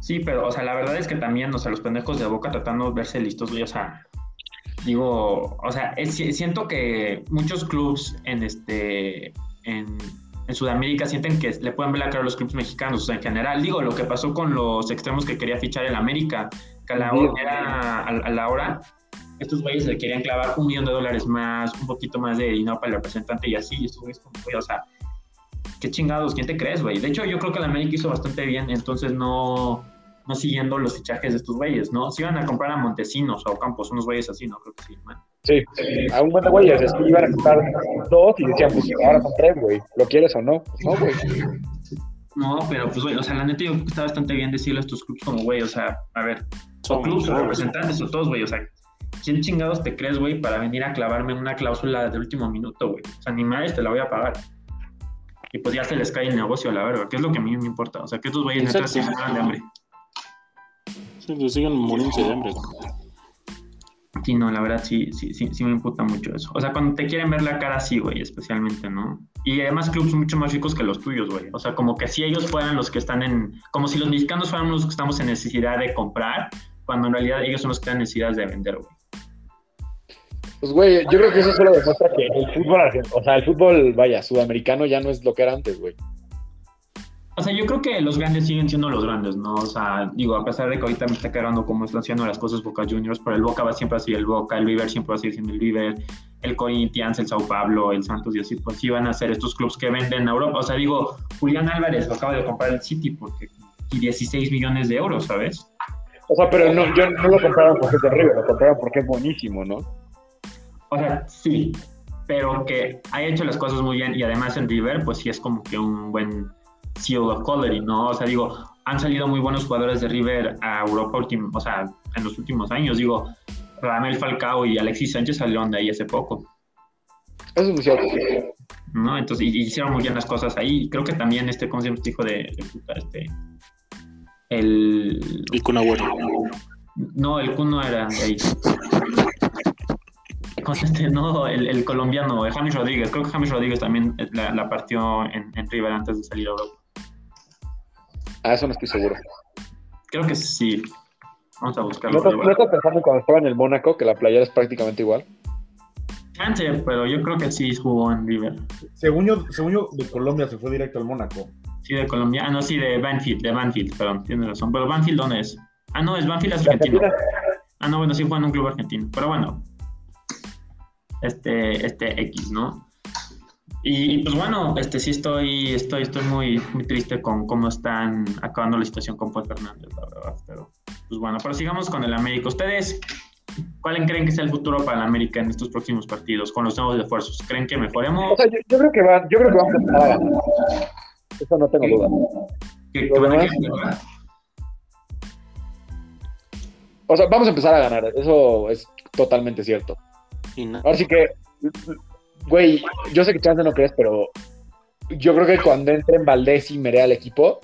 Sí, pero, o sea, la verdad es que también, o sea, los pendejos de Boca tratando de verse listos, güey, o sea, digo, o sea, es- siento que muchos clubs en este, en, en Sudamérica sienten que le pueden ver la cara a los clubes mexicanos, o sea, en general, digo, lo que pasó con los extremos que quería fichar el América, que a la hora, era- a, a la hora, estos güeyes le querían clavar un millón de dólares más, un poquito más de dinero para el representante y así, y estos güeyes como, güey, o sea, qué chingados, ¿quién te crees, güey? De hecho, yo creo que el América hizo bastante bien, entonces no, no siguiendo los fichajes de estos güeyes, ¿no? Si iban a comprar a Montesinos o a Campos, unos güeyes así, ¿no? Creo que sí, man. Sí, a un buen de güeyes, es que iban a comprar dos y decían, pues ahora son tres, güey. ¿Lo quieres o no? No, güey. No, pero pues, güey, o sea, la neta yo creo que está bastante bien decirle a estos clubes como, güey, o sea, a ver, o Son clubes o representantes o todos, güey, o sea, ¿quién chingados te crees, güey, para venir a clavarme una cláusula de último minuto, güey? O sea, ni madres te la voy a pagar. Y pues ya se les cae el negocio, la verdad, que es lo que a mí me importa. O sea, que estos güeyes neta se mueran de hambre. Sí, pues sigan muriéndose de hambre. Sí, no, la verdad sí, sí, sí, sí me imputa mucho eso. O sea, cuando te quieren ver la cara así, güey, especialmente, ¿no? Y además clubes mucho más ricos que los tuyos, güey. O sea, como que si ellos fueran los que están en... Como si los mexicanos fueran los que estamos en necesidad de comprar, cuando en realidad ellos son los que están en necesidad de vender, güey. Pues, güey, yo creo que eso solo demuestra que el fútbol, o sea, el fútbol, vaya, sudamericano ya no es lo que era antes, güey. O sea, yo creo que los grandes siguen siendo los grandes, ¿no? O sea, digo, a pesar de que ahorita me está quedando como están haciendo las cosas Boca Juniors, pero el Boca va siempre así el Boca, el River siempre va a seguir siendo el River, el Corinthians, el Sao Paulo, el Santos y así, pues sí van a ser estos clubes que venden a Europa. O sea, digo, Julián Álvarez lo acaba de comprar el City porque y 16 millones de euros, ¿sabes? O sea, pero no, yo no lo compraron porque es de River, lo compraron porque es buenísimo, ¿no? O sea, sí, pero que ha hecho las cosas muy bien y además en River, pues sí es como que un buen seal of quality, ¿no? O sea, digo, han salido muy buenos jugadores de River a Europa último, o sea, en los últimos años, digo, Ramel Falcao y Alexis Sánchez salieron de ahí hace poco. Eso es cierto. ¿No? Entonces, y, hicieron muy bien las cosas ahí. Creo que también este, ¿cómo se llama este hijo de, de puta? Este, el... El Kun. No, el Kun no era de ahí. [laughs] Este, no, el, el colombiano, James Rodríguez. Creo que James Rodríguez también la, la partió en, en River antes de salir a Europa. Ah, eso no estoy seguro. Creo que sí. Vamos a ¿No buscarlo. estás, no estás pensando en cuando estaba en el Mónaco, que la playera es prácticamente igual? Chance, pero yo creo que sí jugó en River. Según yo, según yo, de Colombia se fue directo al Mónaco. Sí, de Colombia. Ah, no, sí, de Banfield, de Banfield, perdón, tienes razón. Pero Banfield, ¿dónde es? Ah, no, es Banfield es argentino. Ah, no, bueno, sí fue en un club argentino. Pero bueno, este, este X, ¿no? Y, y, pues bueno, este sí estoy, estoy, estoy muy, muy triste con cómo están acabando la situación con Paul Fernández, la verdad. Pero, pues bueno, pero sigamos con el América. ¿Ustedes cuál creen que sea el futuro para el América en estos próximos partidos con los nuevos esfuerzos? ¿Creen que mejoremos? O sea, yo, yo creo que va, yo creo que vamos a empezar a ganar. Eso no tengo duda. ¿Que, Lo que van a? O sea, vamos a empezar a ganar. Eso es totalmente cierto. Ahora sí que, güey, yo sé que chance no crees, pero yo creo que cuando entren Valdés y Merea al equipo,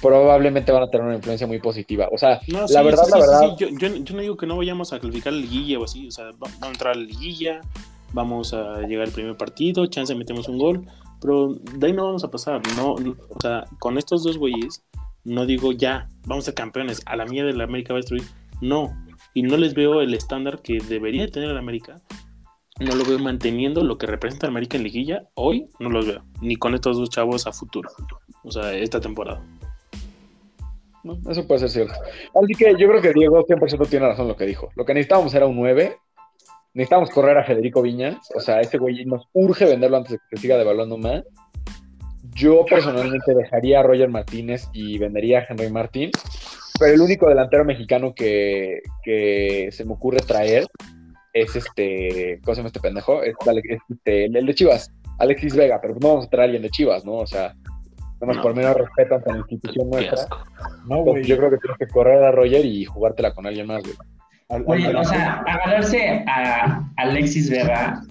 probablemente van a tener una influencia muy positiva. O sea, No, la verdad, sí, la verdad. sí, Yo, yo- yo no digo que no vayamos a calificar la liguilla o así. O sea, va- a entrar a la liguilla, vamos a llegar al primer partido, chance metemos un gol, pero de ahí no vamos a pasar. No, o sea, con estos dos güeyes, no digo ya, vamos a ser campeones, a la mía de la América va a destruir. No, y no les veo el estándar que debería tener el América. No lo veo manteniendo lo que representa el América en liguilla. Hoy no los veo, ni con estos dos chavos a futuro. O sea, esta temporada. No, eso puede ser cierto. Así que yo creo que Diego 100% tiene razón lo que dijo. Lo que necesitábamos era un 9. Necesitábamos correr a Federico Viñas. O sea, ese güey nos urge venderlo antes de que se siga devaluando más. Yo personalmente dejaría a Roger Martínez y vendería a Henry Martín. Pero el único delantero mexicano que se me ocurre traer es este. ¿Cómo se llama este pendejo? Es, este, el, el de Chivas, Alexis Vega. Pero no vamos a traer a alguien de Chivas, ¿no? O sea, nada más No. por menos respeto ante la institución Qué nuestra. asco. No, Pues güey. yo creo que tienes que correr a Roger y jugártela con alguien más, güey. Al- al- Oye, al- o sea, agarrarse a Alexis Vega,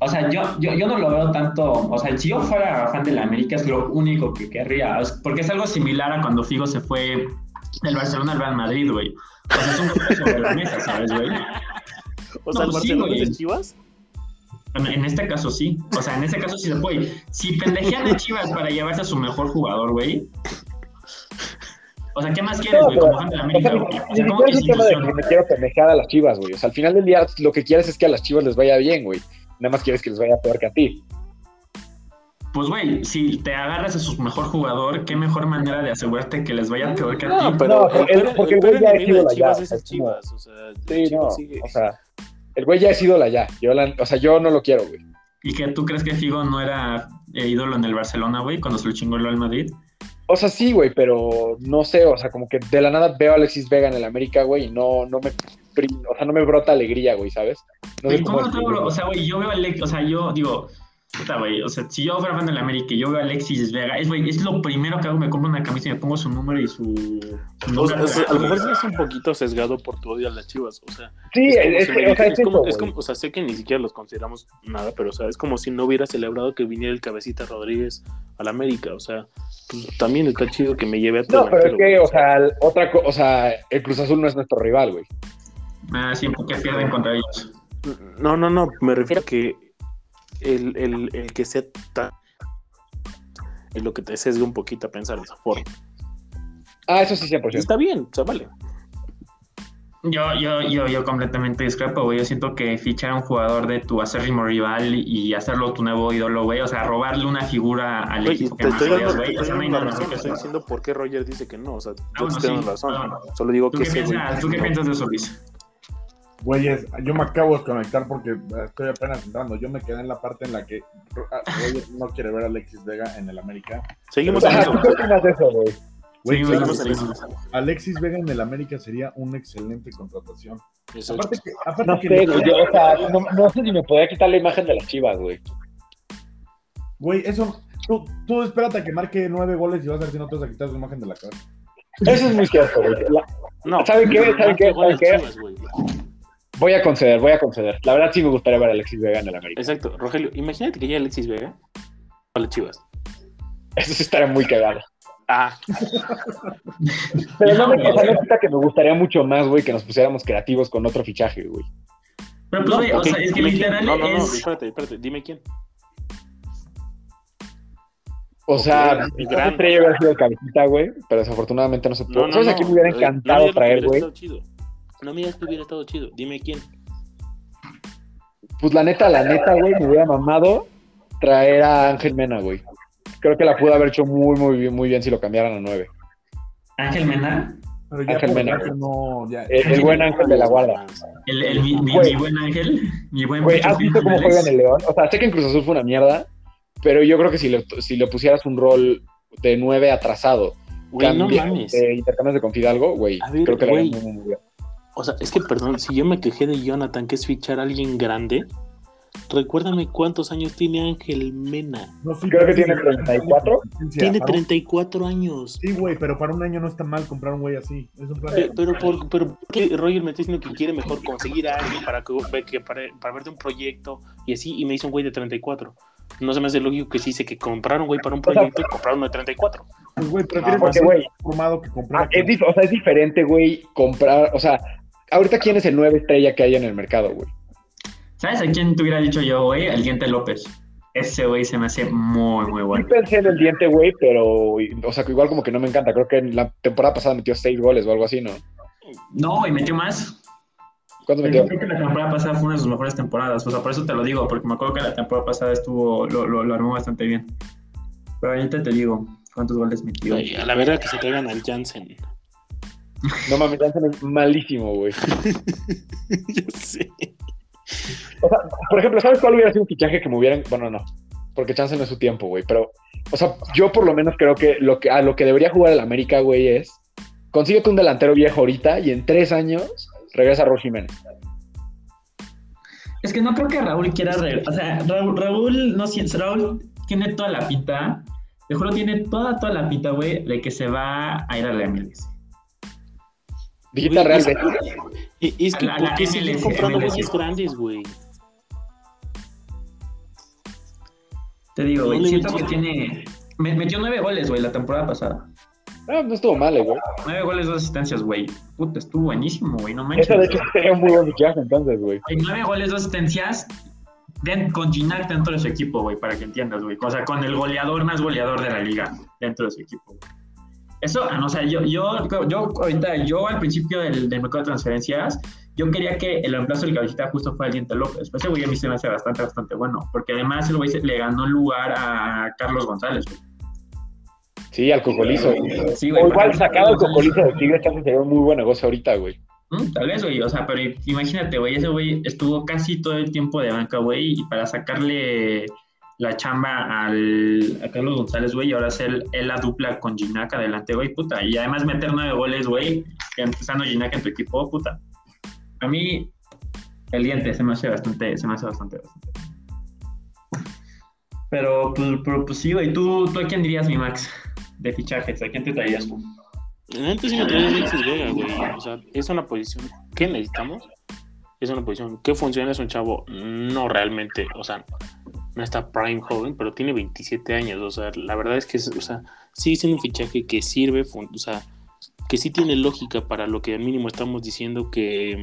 o sea, yo, yo, yo no lo veo tanto, o sea, si yo fuera fan de la América es lo único que querría, porque es algo similar a cuando Figo se fue del Barcelona al Real Madrid, güey. O sea, es un golpe sobre la mesa, ¿sabes, güey? O sea, No, el sí, Barcelona güey. de Chivas. En, este caso sí, o sea, en este caso sí se puede. Si pendejean a Chivas para llevarse a su mejor jugador, güey. O sea, ¿qué más quieres, güey, como fan de la América, güey? O sea, siquiera como es un tema de que institución. me quiero pendejar a las chivas, güey. O sea, al final del día lo que quieres es que a las chivas les vaya bien, güey. Nada más quieres que les vaya peor que a ti. Pues, güey, si te agarras a su mejor jugador, qué mejor manera de asegurarte que les vaya peor que a No, ti. pero No, porque el- güey ya es Chivas es Chivas. O sea, Sí, Chivas no. sigue- O sea, el güey ya es ídola ya. Yo la- o sea, yo no lo quiero, güey. ¿Y que tú crees que Figo no era eh, ídolo en el Barcelona, güey, cuando se lo chingó el Madrid? O sea, sí, güey, pero no sé, o sea, como que de la nada veo a Alexis Vega en el América, güey, y no, no me, o sea, no me brota alegría, güey, ¿sabes? No sé ¿cómo cómo te? O sea, güey, yo veo a Alex, o sea, yo digo, puta, güey, o sea, si yo fuera fan de la América y yo veo a Alexis Vega, es, güey, es lo primero que hago, me compro una camisa y me pongo su número y su, su O nombre sea, a lo mejor sí es un poquito sesgado por tu odio a las chivas. O sea, Sí, es como es, si es- me o sea, es como- es o sea, sé que ni siquiera los consideramos nada, pero o sea, es como si no hubiera celebrado que viniera el cabecita Rodríguez a la América. O sea, pues, también está chido que me lleve a tu No, pero es que, güey, o sea, el- otra o sea, el Cruz Azul no es nuestro rival, güey. Ah, sí, porque pierden contra ellos. No, no, no, me refiero a que el, el, el que sea tan... Es lo que te sesga un poquito a pensar de esa forma. Ah, eso sí, 100%. Está bien, o sea, vale. Yo, yo, yo, yo completamente discrepo, güey. Yo siento que fichar a un jugador de tu acérrimo rival y hacerlo tu nuevo ídolo, güey. O sea, robarle una figura al Güey, equipo te que más estoy odias, dando, güey. te O sea, no hay nada razón, que estoy diciendo por qué Roger dice que no. O sea, yo estoy dando sí, razón. claro. Solo digo ¿Tú que qué, güey. piensas, ¿Tú qué no. piensas de eso, Luis? Güeyes, yo me acabo de desconectar porque estoy apenas entrando. Yo me quedé en la parte en la que ah, Roger no quiere ver a Alexis Vega en el América. Seguimos en Ajá, eso. ¿tú qué opinas de eso, güey? Güey, Sí, eso. Alexis Vega en el América sería una excelente contratación. Aparte que, aparte No que sé, güey. yo, o sea, no, no sé si me podría quitar la imagen de las chivas, güey. Güey, eso. Tú, tú espérate a que marque nueve goles y vas a ver si no te vas a quitar su imagen de la cara. Eso es muy cierto, güey. La- No. ¿Saben qué? ¿Saben qué? ¿Saben qué? Chivas, güey. Voy a conceder, voy a conceder. La verdad sí me gustaría ver a Alexis Vega en el América. Exacto. Rogelio, imagínate que llegue Alexis Vega a las Chivas. Eso sí estaría muy cagado. Ah, Pero no me No, sea, güey. no que me gustaría mucho más, güey, que nos pusiéramos creativos con otro fichaje, güey. Pero pues, güey, o sea, es que literal No, no, no, es... espérate, espérate, dime quién. O sea, gran- estrella hubiera sido cabecita, güey, pero desafortunadamente no se pudo. No, no, ¿Sabes no. a quién me hubiera encantado me traer, güey? No me digas que hubiera estado chido. Dime quién. Pues la neta, la neta, güey, me hubiera mamado traer a Ángel Mena, güey. Creo que la pudo haber hecho muy, muy bien, muy bien si lo cambiaran a nueve. Ángel Mena, Pero ya Ángel Mena, no, ya. El, el buen Ángel de la Guarda. el, el, mi, mi- Güey. mi buen Ángel, mi buen Güey, ¿has visto cómo juega en el León? O sea, sé que en Cruz Azul fue una mierda, pero yo creo que si le, si le pusieras un rol de nueve atrasado, Güey, no cambia- mames. de intercambios de Confidalgo, güey, ver, creo que le haría güey. muy, muy bien. O sea, es que perdón, si yo me quejé de Jonathan, que es fichar a alguien grande, recuérdame cuántos años tiene Ángel Mena. No, sí, Creo que pero tiene sí, 34. Tiene para un- 34 años. Sí, güey, pero para un año no está mal comprar un güey así. Es un plan. Pe- Pero, por, pero ¿por qué Roger me está diciendo que quiere mejor conseguir a alguien para, que, que para, para verte un proyecto y así, y me hizo un güey de 34. No se me hace lógico que sí dice que compraron güey para un proyecto y compraron uno de 34. Pues, güey, prefieres porque, así güey, formado que comprar. Ah, es, o sea, es diferente, güey, comprar, o sea, ahorita quién es el nueve estrella que hay en el mercado, güey. ¿Sabes a quién te hubiera dicho yo, güey? El Diente López. Ese güey se me hace muy, muy Sí bueno. pensé en el diente, güey, pero, o sea, que igual como que no me encanta. Creo que en la temporada pasada metió seis goles o algo así, ¿no? No, güey, metió más. ¿Cuántos Yo metió? creo que la temporada pasada fue una de sus mejores temporadas. O sea, por eso te lo digo, porque me acuerdo que la temporada pasada estuvo, lo, lo, lo armó bastante bien. Pero ahorita te digo cuántos goles metió. A la verdad que se traigan al Jansen. No mames, Jansen es malísimo, güey. [laughs] Yo sé. O sea, por ejemplo, ¿sabes cuál hubiera sido un fichaje que me hubieran. Bueno, no, porque chance no es su tiempo, güey. Pero, o sea, yo por lo menos creo que lo que a lo que debería jugar el América, güey, es. Consíguete un delantero viejo ahorita y en tres años regresa Raúl Jiménez. Es que no creo que Raúl quiera regresar. O sea, Raúl, Raúl, no si- Raúl tiene toda la pinta. Te juro, tiene toda, toda la pinta, güey, de que se va a ir a la MLS. Dijiste a Real es, Betis. y- es que, ¿por la qué siguen comprando grandes, güey? Te digo, güey, siento que tiene. me- metió nueve goles, güey, la temporada pasada. No, no estuvo mal, eh, güey. Nueve goles, dos asistencias, güey. Puta, estuvo buenísimo, güey, no manches. Eso de hecho sería un muy buen fichaje entonces, güey. Hay nueve goles, dos asistencias den- con Ginac dentro de su equipo, güey, para que entiendas, güey. O sea, con el goleador más goleador de la liga dentro de su equipo, güey. Eso, ah, no, o sea, yo, yo, yo ahorita, yo al principio del, del mercado de transferencias, yo quería que el reemplazo del cabecita justo fuera el Diente López. Pues ese güey a mí se me hace bastante, bastante bueno, porque además el güey le ganó lugar a Carlos González, güey. Sí, al cocolizo. Sí, güey. O igual sacado el cocolizo de Tigres, chance sería un muy buen negocio ahorita, güey. Mm, Tal vez, güey, o sea, pero imagínate, güey, ese güey estuvo casi todo el tiempo de banca, güey, y para sacarle la chamba al, a Carlos González, güey, y ahora hacer él la dupla con Ginac adelante, güey, puta, y además meter nueve goles, güey, empezando Ginac en tu equipo, puta. A mí, el diente se me hace bastante, se me hace bastante, bastante. Pero, pues, pero, pues sí, güey, ¿tú, ¿tú a quién dirías, mi Max, de fichajes? ¿A quién te traías tú? Antes sí me traía Alexis Vega, güey. O sea, es una posición. ¿Qué necesitamos? Es una posición. ¿Qué funciona? Es un chavo no realmente, o sea, no está prime joven, pero tiene 27 años. O sea, la verdad es que, es- o sea, sí es un fichaje que sirve, o sea, que sí tiene lógica para lo que al mínimo estamos diciendo que,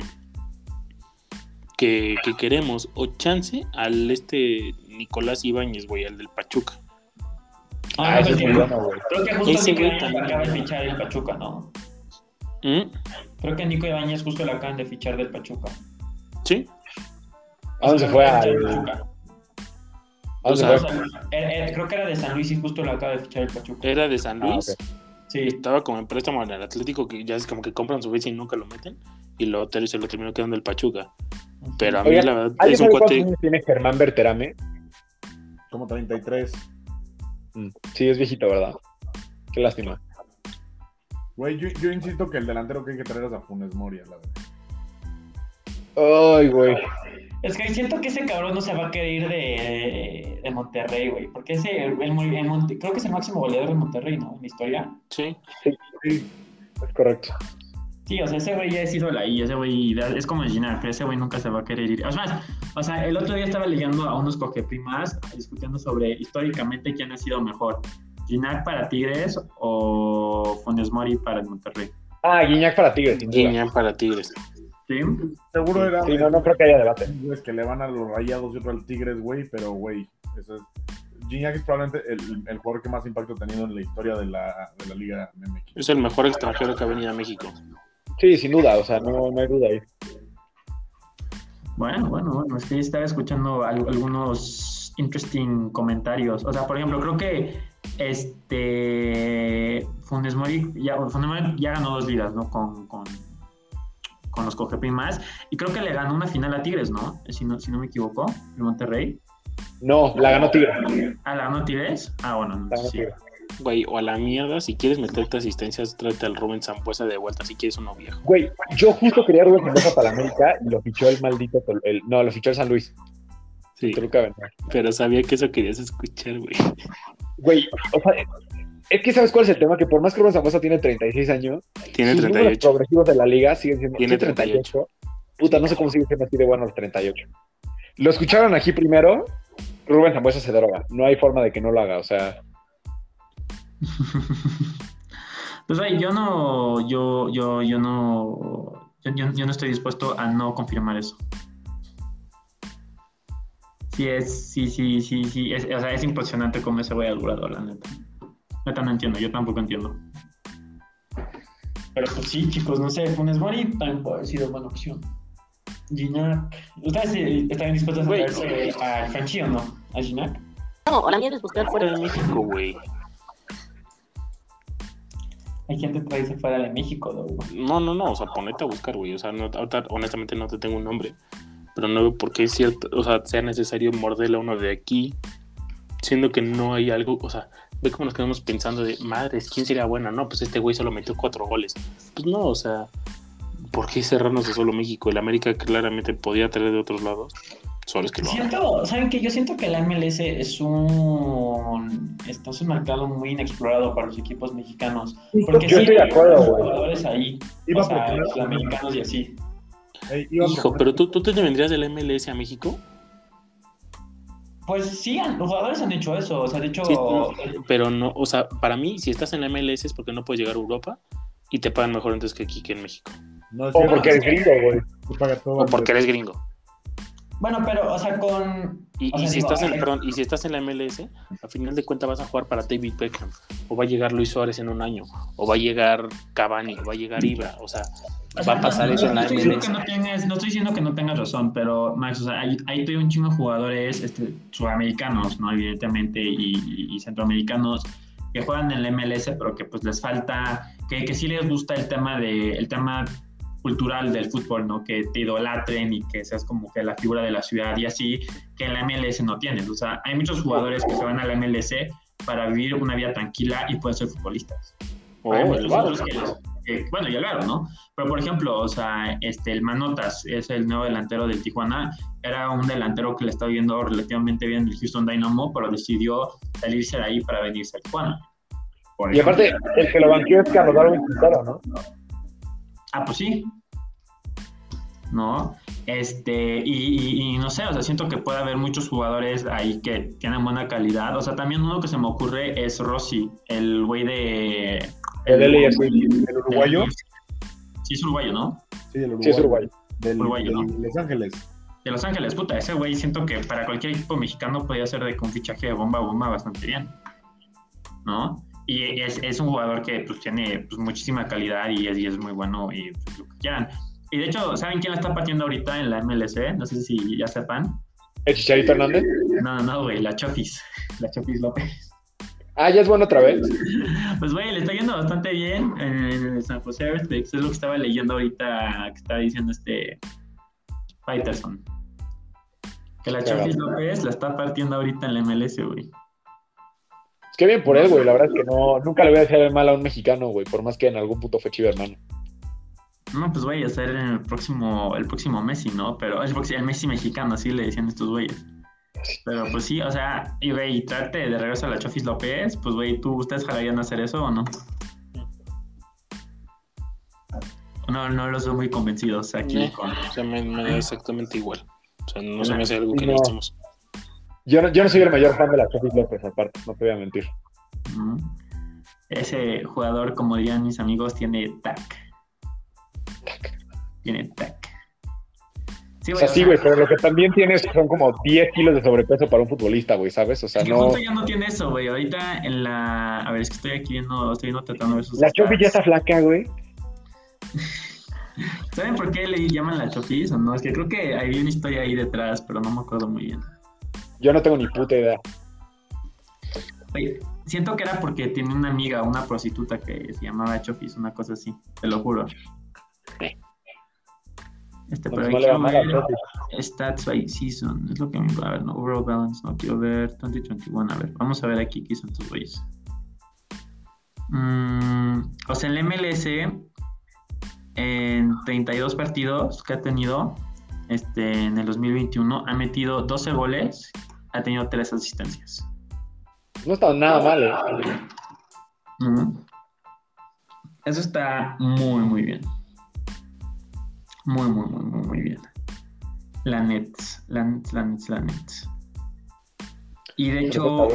que, que queremos, o chance al este Nicolás Ibáñez, güey, al del Pachuca. Ah, ese es muy bueno, güey. Creo que justo Ese Nico Ibáñez acaba de fichar el Pachuca, ¿no? ¿Mm? Creo que Nico Ibáñez justo lo acaban de fichar del Pachuca. Sí, ¿A dónde se fue? Al... Pachuca. ¿A dónde O se sea, fue? Eh, eh, creo que era de San Luis y justo lo acaba de fichar el Pachuca. era de San Ah, Luis. ok. Sí. Estaba como en préstamo en el Atlético, que ya es como que compran su vez y nunca lo meten. Y luego Terry se lo terminó quedando el Pachuca. Pero a mí, la verdad, ¿Alguien es un cuate. tiene Germán Berterame? Como 33. Mm, Sí, es viejito, ¿verdad? Qué lástima. Güey, yo, yo insisto que el delantero que hay que traer es a Funes Mori, a la verdad. Ay, güey. Es que siento que ese cabrón no se va a querer ir de, de Monterrey, güey. Porque ese, el, el Monte- creo que es el máximo goleador de Monterrey, ¿no? En la historia. Sí, Sí, Es correcto. Sí, o sea, ese güey ya es ídolo ahí, ese güey es como el Ginac, pero ese güey nunca se va a querer ir. O sea, o sea, el otro día estaba leyendo a unos cogeprimas discutiendo sobre históricamente quién ha sido mejor, Ginac para Tigres o Funes Mori para el Monterrey. Ah, Guiñac para Tigres. Guiñán para Tigres. ¿Sí? seguro era. Sí, no, no creo que haya debate. güeyes que le van a los rayados y otro al Tigres, güey, pero, güey, eso es. Gignac es probablemente el, el jugador que más impacto ha tenido en la historia de la, de la Liga MX. Es el mejor extranjero que ha venido a México. Sí, sin duda, o sea, no, no hay duda ahí. Bueno, bueno, bueno, es que estaba escuchando al- algunos interesting comentarios. O sea, por ejemplo, creo que este Funes Mori ya, Funes Mori ya ganó dos ligas, ¿no? Con, con, con los Cogeprimas. Y creo que le ganó una final a Tigres, ¿no? Si no, si no me equivoco, el Monterrey. No, la ganó Tigres. Ah, ¿la ganó Tigres? Ah, bueno, no, sí. Güey, o a la mierda, si quieres meterte asistencias, tráete al Rubén Zambuesa de vuelta, si quieres uno viejo. Güey, yo justo quería Rubén Mendoza para la América y lo fichó el maldito. El- no, lo fichó el San Luis. Sí, pero sabía que eso querías escuchar, güey. Güey, o sea, es que ¿sabes cuál es el tema? Que por más que Rubén Zambuesa tiene 36 años, Tiene sus números 38. progresivos de la liga siguen siendo Tiene sí, 38. Puta, no sé cómo sigue siendo así de bueno los 38. Lo escucharon aquí primero. Rubén Zambuesa se droga. No hay forma de que no lo haga. O sea, [laughs] Pues güey, yo no, yo, yo, yo no, yo, yo- yo no estoy dispuesto a no confirmar eso. Sí es, sí, sí, sí, sí, es, o sea, es impresionante cómo ese güey ha durado, la neta. Neta no entiendo, yo tampoco entiendo. Pero pues sí, chicos, no sé, Funes Mori también puede haber sido buena opción. Ginac, ¿ustedes eh, están dispuestos a traerse al Franchi o no? ¿A Ginac? No, o la mía es buscar Fuera de México, güey. Hay gente que trae fuera de México, ¿no? No, no, no, o sea, ponete a buscar, güey. O sea, no, ahorita, honestamente no te tengo un nombre. Pero no veo por qué es cierto, o sea, sea necesario morderle a uno de aquí, siendo que no hay algo, o sea, ve cómo nos quedamos pensando de, madres, ¿quién sería buena? No, pues este güey solo metió cuatro goles. Pues no, o sea, ¿por qué cerrarnos de solo México? El América claramente podía traer de otros lados, solo es que lo hagan. Siento, ¿saben qué? Yo siento que la MLS es un, esto es un mercado muy inexplorado para los equipos mexicanos. Porque Yo sí, estoy de acuerdo, güey. jugadores ahí, Iba o a sea, proponer- sudamericanos y así. Ey, iba a Hijo, pero tú, tú te vendrías del MLS a México. Pues sí, los jugadores han hecho eso. O sea, de hecho, Sí, pero no, o sea, para mí, si estás en la MLS es porque no puedes llegar a Europa y te pagan mejor antes que aquí que en México. No o porque eres gringo, güey. O porque eres gringo. Bueno, pero, o sea, con. Y, O y sea, si digo, estás en, hay- perdón, y si estás en la MLS, al final de cuentas vas a jugar para David Beckham, o va a llegar Luis Suárez en un año, o va a llegar Cavani, o va a llegar Ibra, o sea, o va a pasar no, eso no en la MLS. no, tengas, no estoy diciendo que no tengas razón, pero Max, o sea, hay, hay un chingo de jugadores este, sudamericanos, ¿no? Evidentemente, y, y- y centroamericanos que juegan en la MLS, pero que pues les falta, que, que sí les gusta el tema de, el tema cultural del fútbol, ¿no? Que te idolatren y que seas como que la figura de la ciudad y así, que en la MLS no tienes. O sea, hay muchos jugadores que se van a la MLS para vivir una vida tranquila y pueden ser futbolistas. O Hay el muchos Osvaldo. otros que que- bueno, y Alvaro, ¿no? Pero por ejemplo, o sea, este, el Manotas es el nuevo delantero del Tijuana. Era un delantero que le estaba viendo relativamente bien el Houston Dynamo, pero decidió salirse de ahí para venirse a Tijuana. Por Y ejemplo. aparte, el que lo banqueó es Carlos Darwin Quintero, ¿no? Ah, pues sí. ¿No? Este, y, y- y no sé, o sea, siento que puede haber muchos jugadores ahí que tienen buena calidad. O sea, también uno que se me ocurre es Rossi, el güey de. El LAFC. el uruguayo. Sí, es uruguayo, ¿no? Sí, el uruguayo. Sí, es uruguayo. Del, Uruguayo, del ¿no? Los Ángeles. de Los Ángeles, puta, ese güey siento que para cualquier equipo mexicano podría ser de con fichaje de bomba a bomba bastante bien. ¿No? Y es, es un jugador que pues, tiene pues, muchísima calidad y es, y es muy bueno y pues, lo que quieran. Y de hecho, ¿saben quién la está partiendo ahorita en la MLC? No sé si ya sepan. ¿El Chicharito Hernández? No, no, güey, la Chofis. [laughs] La Chofis López. Ah, ya es bueno otra vez. [laughs] Pues, güey, le está yendo bastante bien en San José Earthquakes. Es lo que estaba leyendo ahorita, que estaba diciendo este Peterson. Que la Chofis López la está partiendo ahorita en la MLS, güey. Que bien por él, güey. La verdad es que [laughs] no, nunca le voy a hacer mal a un mexicano, güey. Por más que en algún punto fue chido, hermano. No, pues voy a ser en el próximo, el próximo Messi, ¿no? Pero el, el Messi mexicano, así le decían estos güeyes. Pero pues sí, o sea, y güey, trate de regreso a la Chofis López, pues güey, ¿tú ustedes jalarían a hacer eso o no? No, no los veo muy convencidos aquí. No, con... o sea, me, me, da exactamente igual. O sea, no se me hace algo que No. necesitemos. Yo no, yo no soy el mayor fan de la Chofis López, aparte, no te voy a mentir. Ese jugador, como dirían mis amigos, tiene tac. Tiene tac. Sí, O sea, sí, güey, pero lo que también tienes son como 10 kilos de sobrepeso para un futbolista, güey, ¿sabes? O sea, Es que no. justo ya no tiene eso, güey. Ahorita en la. A ver, es que estoy aquí viendo, estoy viendo tratando de ver sus. La Chofis ya está flaca, güey. [laughs] ¿Saben por qué le llaman la Chofis o no? Es que creo que hay una historia ahí detrás, pero no me acuerdo muy bien. Yo no tengo ni puta idea. Oye, siento que era porque tiene una amiga, una prostituta que se llamaba Chofis, una cosa así, te lo juro. Este, pero Pues no va quiero ver stats by season, es lo que me a ver, no, overall balance, no quiero ver 2021, a ver, vamos a ver aquí qué son tus güeyes. Mm, o sea, el MLS en 32 partidos que ha tenido este, en el 2021 ha metido 12 goles, ha tenido 3 asistencias. No está nada mal, eh. Eso está muy, muy bien. Muy, muy, muy, muy, muy bien. La Nets, la Nets, la Nets, la Nets. Y de hecho,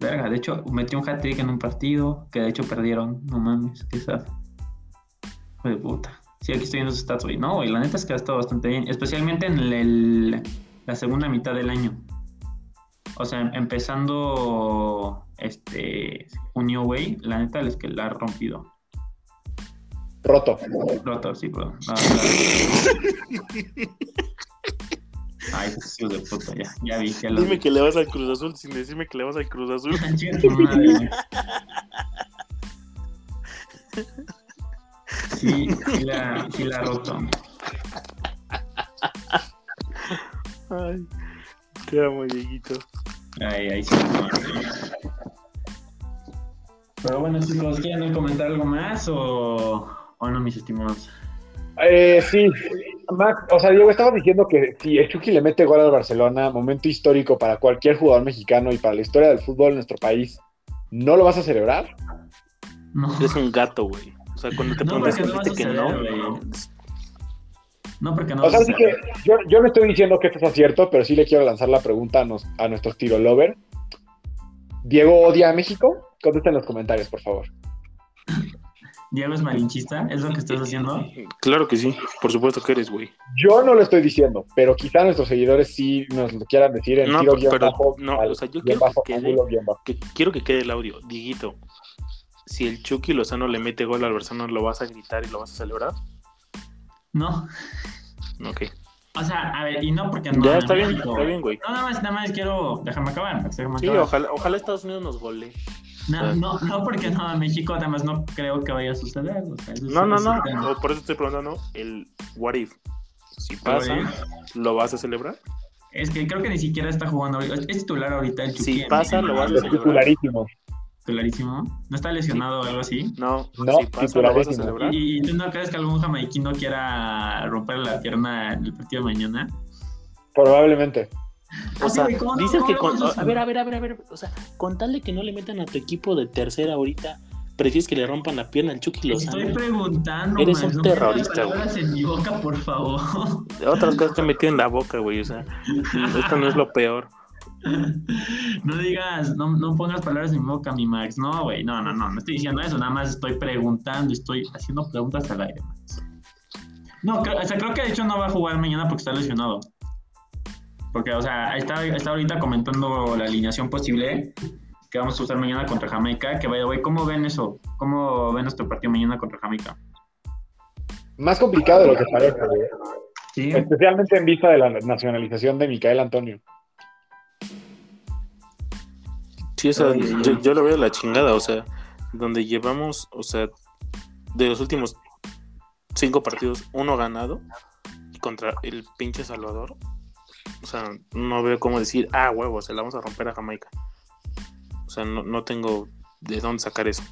verga, de hecho, metió un hat-trick en un partido que de hecho perdieron. No mames, qué sad. De puta. Sí, aquí estoy viendo sus stats, güey. No, güey, la neta es que ha estado bastante bien. Especialmente en el- la segunda mitad del año. O sea, empezando este junio, güey, la neta es que la ha rompido. Roto. Roto, sí, bro. No, claro. [laughs] Ay, pues de puta, ya, ya vi. Ya lo Dime vi. que le vas al Cruz Azul sin decirme que le vas al Cruz Azul. [laughs] Madre. [laughs] Sí, sí la, sí la ha roto. Ay, te amo, Dieguito. Ay, ay, sí. Pero bueno, chicos, ¿quieren comentar algo más o, o no, mis estimados? Eh, sí, Max, o sea, Diego, estabas diciendo que si el Chucky le mete gol al Barcelona, momento histórico para cualquier jugador mexicano y para la historia del fútbol en nuestro país, ¿no lo vas a celebrar? No, Eres un gato, güey. O sea, cuando te no preguntas porque no que no. güey. No, porque no O sea, que yo, yo no estoy diciendo que esto sea cierto, pero sí le quiero lanzar la pregunta a, nos- a nuestros tiro lover. ¿Diego odia a México? Contesta en los comentarios, por favor. Diego es malinchista, ¿es lo que estás haciendo? Claro que sí, por supuesto que eres, güey. Yo no lo estoy diciendo, pero quizá nuestros seguidores sí nos lo quieran decir en No, tiro pero- guion bajo, no, al o sea, yo quiero bajo, que quede-. Que quiero que quede el audio. Diguito, si el Chucky Lozano le mete gol al Barcelona, ¿lo vas a gritar y lo vas a celebrar? No. Ok. [laughs] O sea, a ver, y no porque no. ya está bien, México. está bien, güey. No, nada más, nada más quiero. Déjame acabar. déjame Sí, acabar. ojalá, ojalá Estados Unidos nos gole. No, no, no, porque no, a México además no creo que vaya a suceder. o sea, eso es- No, no, no. es- Por eso estoy preguntando el what if. Si pasa? ¿lo vas a celebrar? Es que creo que ni siquiera está jugando. ahorita. Es titular ahorita el Chucky. Si pasa, lo vas a celebrar. titularísimos. Titularísimo. ¿No está lesionado o algo así? No, No, si pasa, ¿lo vas a titularísimo. ¿Y, y tú no crees que algún jamaiquino quiera romper la pierna en el partido de mañana? Probablemente. O Ah, sí, sea, güey, ¿cómo no- dices cómo que con, a ver, a ver, a ver, a ver, o sea, con tal de que no le metan a tu equipo de tercera ahorita, prefieres que le rompan la pierna al Chucky Estoy Lozano. preguntando. Eres man, un no terrorista, palabras en mi boca, por favor. Otras cosas te metido en la boca, güey, o sea, [laughs] esto no es lo peor. No digas, no, no pongas palabras en mi boca, mi Max. No, güey, no, no, no, no estoy diciendo eso. Nada más estoy preguntando, estoy haciendo preguntas al aire, Max. No, creo, o sea, creo que de hecho no va a jugar mañana porque está lesionado. Porque, o sea, está, está ahorita comentando la alineación posible que vamos a usar mañana contra Jamaica. Que vaya, güey, ¿cómo ven eso? ¿Cómo ven nuestro partido mañana contra Jamaica? Más complicado de lo que parece, güey. Sí. Especialmente en vista de la nacionalización de Micael Antonio. Sí, o sea, Ay, yo, yo lo veo la chingada, o sea, donde llevamos, o sea, de los últimos cinco partidos, uno ganado contra el pinche Salvador. O sea, no veo cómo decir, ah, huevo, se la vamos a romper a Jamaica. O sea, no, no tengo de dónde sacar eso.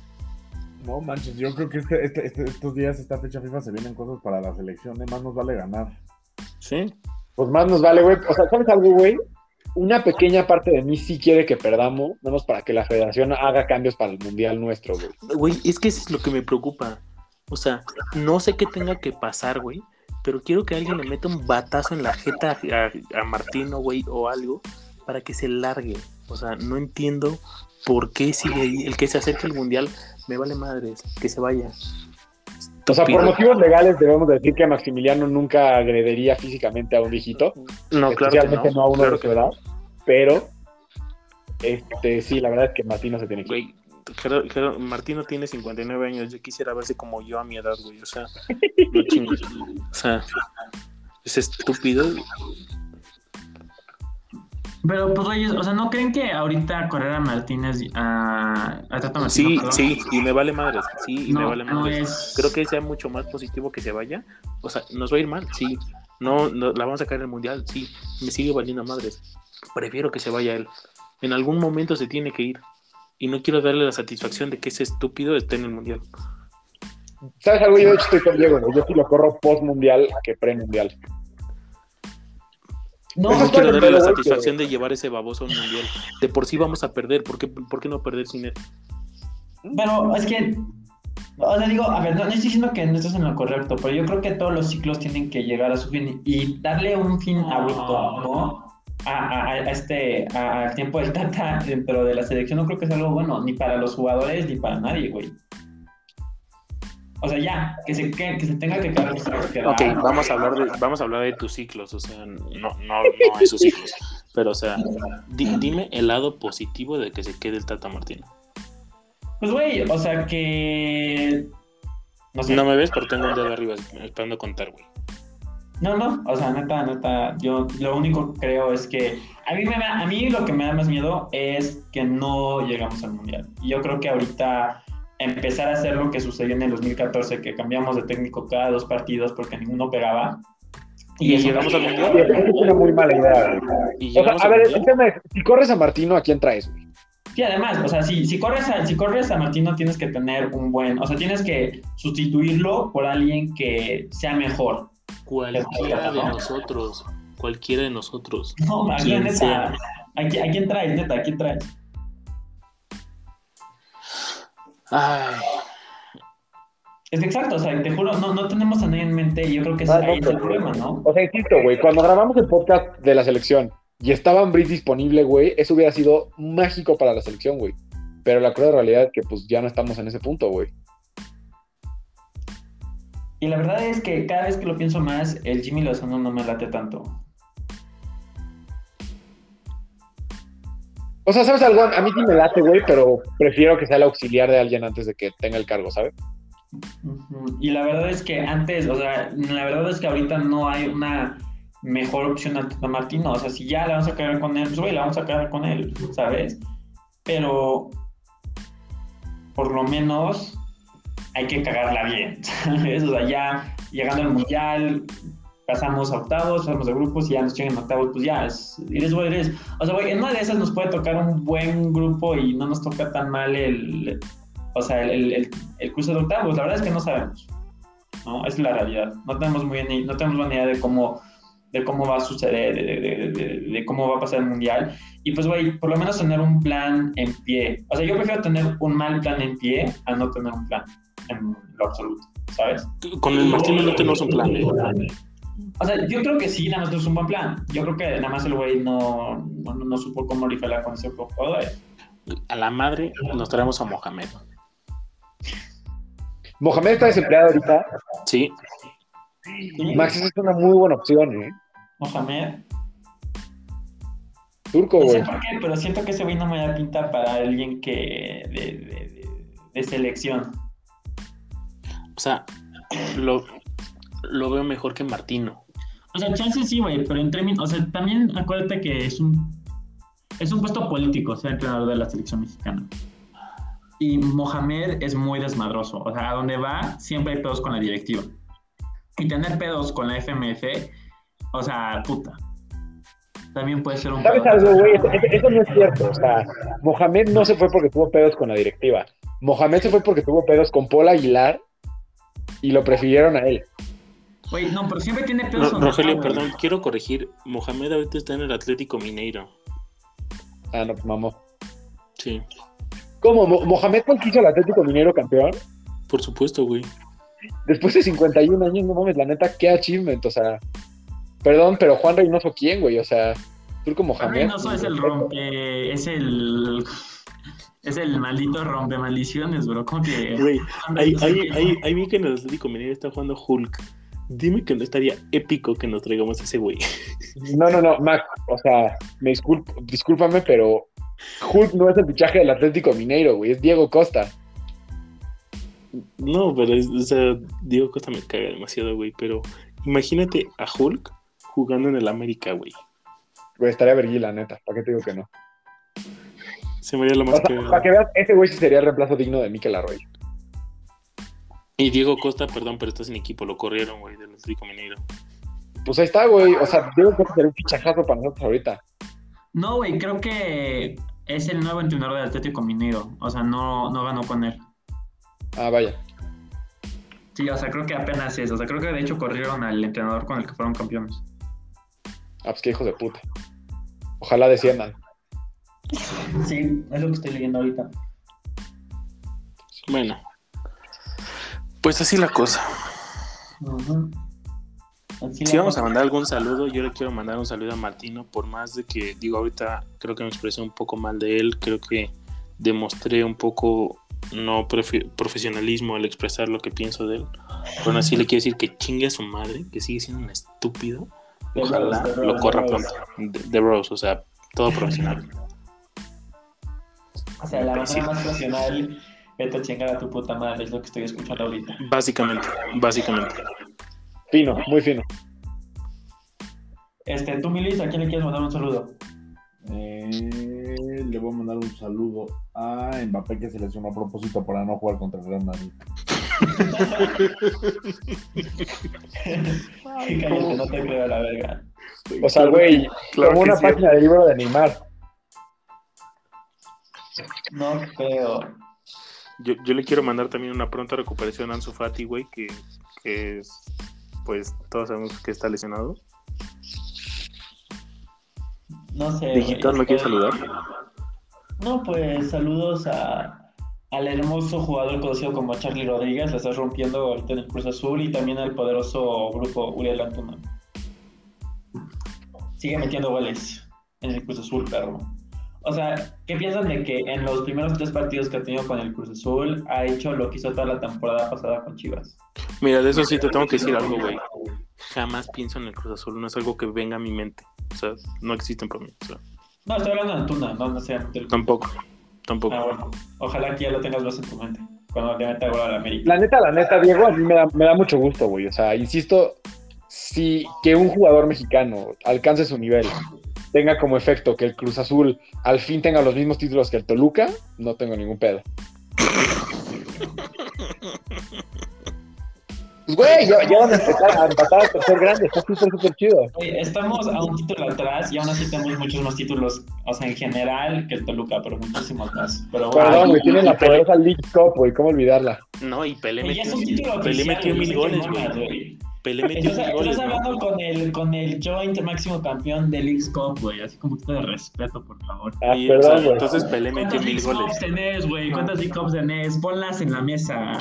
No manches, yo creo que este, este- este- estos días, esta fecha FIFA, se vienen cosas para la selección. ¿eh? Más nos vale ganar. Sí, Pues más nos vale, güey. O sea, ¿sabes algo, güey? Una pequeña parte de mí sí quiere que perdamos, nada más para que la federación haga cambios para el mundial nuestro, güey. güey, es que eso es lo que me preocupa. O sea, no sé qué tenga que pasar, güey, pero quiero que alguien le meta un batazo en la jeta a, a Martino, güey, o algo, para que se largue. O sea, no entiendo por qué sigue ahí. El que se acerque al mundial, me vale madres, que se vaya. O sea, por motivos legales debemos decir que Maximiliano nunca agrediría físicamente a un viejito. No, claro que especialmente no. no, a uno claro de su edad. Pero, este, sí, la verdad es que Martino se tiene que ir. Gerardo- Martino tiene 59 años. Yo quisiera verse como yo a mi edad, güey. O sea, no chingues. O sea, es estúpido. Pero, pues, Reyes, o sea, ¿no creen que ahorita correr a Martínez, a, a Tata Martino, Sí, perdón, sí, y me vale madres. Sí, y me no, vale no madres. es... Creo que sea mucho más positivo que se vaya. O sea, nos va a ir mal, sí. No, no la vamos a sacar en el mundial, sí. Me sigue valiendo madres. Prefiero que se vaya él. En algún momento se tiene que ir. Y no quiero darle la satisfacción de que ese estúpido esté en el mundial. ¿Sabes algo? Yo estoy con Diego, güey. Yo sí lo corro post-mundial que pre-mundial. No, No es quiero darle la satisfacción de llevar ese baboso a un mundial. De por sí vamos a perder. ¿Por qué, por qué no perder sin él? Pero es que, o sea, digo, a ver, no, no estoy diciendo que no estás en lo correcto, pero yo creo que todos los ciclos tienen que llegar a su fin y darle un fin abrupto, ¿no? A, a- a este, a- al tiempo del Tata dentro de la selección no creo que sea algo bueno, ni para los jugadores ni para nadie, güey. O sea, ya, que se, que, que se tenga que quedar. que quedar. Ok, vamos a hablar de, vamos a hablar de tus ciclos, o sea, no, no, no esos ciclos. Pero, o sea, di- dime el lado positivo de que se quede el Tata Martino. Pues, güey, o sea, que. No sé. No me ves, pero tengo un dedo arriba esperando contar, güey. No, no, o sea, neta, neta, yo lo único que creo es que a mí, me da- a mí lo que me da más miedo es que no llegamos al mundial. Y yo creo que ahorita empezar a hacer lo que sucedió en el 2014, que cambiamos de técnico cada dos partidos porque ninguno pegaba. ¿Y llegamos mundial? es una muy mala idea. ¿Y O sea, llegamos a ver, el mundial? tema es, si corres a Martino, ¿a quién traes, güey? Sí, además, o sea, si, si, corres a, si corres a Martino tienes que tener un buen, o sea, tienes que sustituirlo por alguien que sea mejor. Cualquiera de nosotros. Cualquiera de nosotros. No. ¿a, qui- a quién traes, neta? ¿A quién traes? Ay, Es que exacto, o sea, te juro, no, no tenemos a nadie en mente y yo creo que ese Ah, no, ahí es el problema, ¿no? O sea, insisto, güey, cuando grabamos el podcast de la selección y estaba Ambris disponible, güey, eso hubiera sido mágico para la selección, güey. Pero la cruda realidad es que pues ya no estamos en ese punto, güey. Y la verdad es que cada vez que lo pienso más, el Jimmy Lozano no me late tanto. O sea, ¿sabes algo? A mí sí me late, güey, pero prefiero que sea el auxiliar de alguien antes de que tenga el cargo, ¿sabes? Y la verdad es que antes, o sea, la verdad es que ahorita no hay una mejor opción a Tata Martino. O sea, si ya la vamos a quedar con él, pues güey, la vamos a quedar con él, ¿sabes? Pero por lo menos hay que cagarla bien, [laughs] ¿sabes? O sea, ya llegando al mundial, pasamos a octavos, pasamos de grupos y ya nos llegan a octavos, pues ya, es, eres güey, eres. O sea, güey, en una de esas nos puede tocar un buen grupo y no nos toca tan mal el, o sea, el, el, el, cruce de octavos. La verdad es que no sabemos, ¿no? Es la realidad. No tenemos muy bien, no tenemos buena idea de cómo, de cómo va a suceder, de, de, de, de cómo va a pasar el mundial. Y pues, güey, por lo menos tener un plan en pie. O sea, yo prefiero tener un mal plan en pie a no tener un plan en lo absoluto, ¿sabes? con el Martino no tenemos un plan, ¿eh? O sea, yo creo que sí, nada más no es un buen plan. Yo creo que nada más el güey no, no, no supo cómo rifarla con ese jugador. A la madre nos traemos a Mohamed. Mohamed está desempleado ahorita. Sí, Max esa es una muy buena opción, ¿eh? Mohamed. Turco, No sé güey. por qué, pero siento que ese güey no me da pinta para alguien que de, de- de- de selección. O sea, lo, lo veo mejor que Martino. O sea, chance sí, güey, pero en términos, o sea, también acuérdate que es un es un puesto político ser entrenador de la selección mexicana. Y Mohamed es muy desmadroso, o sea, a donde va siempre hay pedos con la directiva. Y tener pedos con la FMF, o sea, puta. También puede ser un ¿Sabes pedo. algo, güey? Eso, eso- eso no es cierto. O sea, Mohamed no se fue porque tuvo pedos con la directiva. Mohamed se fue porque tuvo pedos con Paul Aguilar y lo prefirieron a él. Güey, no, pero siempre tiene pedos con Rogelio, perdón, quiero corregir. Mohamed ahorita está en el Atlético Mineiro. Ah, no, pues mamó. Sí, ¿Cómo? Mo- ¿Mohamed fue el que hizo el Atlético Minero campeón? por supuesto, güey. Después de 51 años, no mames, la neta, qué achievement. O sea, perdón, pero Juan Reynoso, ¿quién, güey? O sea, Turco Juan Mohamed. Reynoso es el rompe, es el es el maldito rompe maldiciones, bro. ¿Cómo que Güey, ahí, ahí, ahí vi que en el Atlético Mineiro está jugando Hulk. Dime que no estaría épico que nos traigamos a ese güey. No, no, no, Mac, o sea, me disculpo, discúlpame, pero Hulk no es el fichaje del Atlético Mineiro, güey, es Diego Costa. No, pero es- o sea, Diego Costa me caga demasiado, güey. Pero imagínate a Hulk jugando en el América, güey. Güey, estaría vergüenza, neta, ¿para qué te digo que no? Se me haría lo O más sea, cagado. para que veas, ese güey sí sería el reemplazo digno de Mikel Arroyo. Y Diego Costa, perdón, pero está sin equipo, lo corrieron, güey, del Atlético Mineiro. Pues ahí está, güey, o sea, Diego Costa sería un fichajazo para nosotros ahorita. No, güey, creo que es el nuevo entrenador del Atlético Mineiro. O sea, no, no ganó con él. Ah, vaya. Sí, o sea, creo que apenas es. O sea, creo que de hecho corrieron al entrenador con el que fueron campeones. Ah, pues qué hijos de puta. Ojalá desciendan. Sí, es lo que estoy leyendo ahorita. Bueno, pues así la cosa. Si vamos a mandar algún saludo, yo le quiero mandar un saludo a Martino, por más de que, digo, ahorita creo que me expresé un poco mal de él, creo que demostré un poco no profe- profesionalismo al expresar lo que pienso de él. Pero aún así le quiero decir que chingue a su madre, que sigue siendo un estúpido. De Ojalá Rose, de lo corra pronto. De, de Rose, o sea, todo profesional. O sea, la manera más profesional, vete a chingar a tu puta madre, es lo que estoy escuchando ahorita. Básicamente, básicamente. Fino, muy fino. Este, tú, Milis, ¿a quién le quieres mandar un saludo? Eh, le voy a mandar un saludo a Mbappé que se lesionó a propósito para no jugar contra el Real Madrid. [laughs] Cállate, no te creo la verga. O sea, güey, Claro como una sí. página de libro de Neymar. No creo. Yo, yo le quiero mandar también una pronta recuperación a Ansu Fati, güey, que, que es, pues todos sabemos que está lesionado. No sé. Digital, güey, ¿no quieres estoy- saludar? No, pues saludos a, al hermoso jugador conocido como Charlie Rodríguez, la estás rompiendo ahorita en el Cruz Azul y también al poderoso grupo Uriel Antuna. Sigue metiendo goles en el Cruz Azul, perro. O sea, ¿qué piensan de que en los primeros tres partidos que ha tenido con el Cruz Azul ha hecho lo que hizo toda la temporada pasada con Chivas? Mira, de eso sí te tengo que decir algo, güey. Jamás pienso en el Cruz Azul, no es algo que venga a mi mente. O sea, no existen para mí. o sea, No, estoy hablando de Antuna, no necesariamente del tampoco, tampoco. Ah, bueno. Ojalá que ya lo tengas más en tu mente cuando te meta gol a la América. La neta, la neta, Diego, a mí me da, me da mucho gusto, güey. O sea, insisto, si que un jugador mexicano alcance su nivel, tenga como efecto que el Cruz Azul al fin tenga los mismos títulos que el Toluca, no tengo ningún pedo. Pues, güey, ya, ya van a empezar a empatar a tercer grande, está súper, súper chido. Estamos a un título atrás y aún así tenemos muchos más títulos, o sea, en general que el Toluca, pero muchísimos más. Pero Perdón, güey, tienen la Pelé. poderosa League Cup, güey, ¿cómo olvidarla? No, y Pelé metió, mil goles, güey. Güey. Pelé metió Estás, mil goles, estás ¿no? hablando con el, con el joint máximo campeón de League Cup, güey, así como un poquito de respeto, por favor. Ah, Y, o sea, perdón, güey. entonces Pelé metió ¿Cuántas mil League goles. Cups tenés, güey? ¿Cuántas League Cups tenés? Ponlas en la mesa.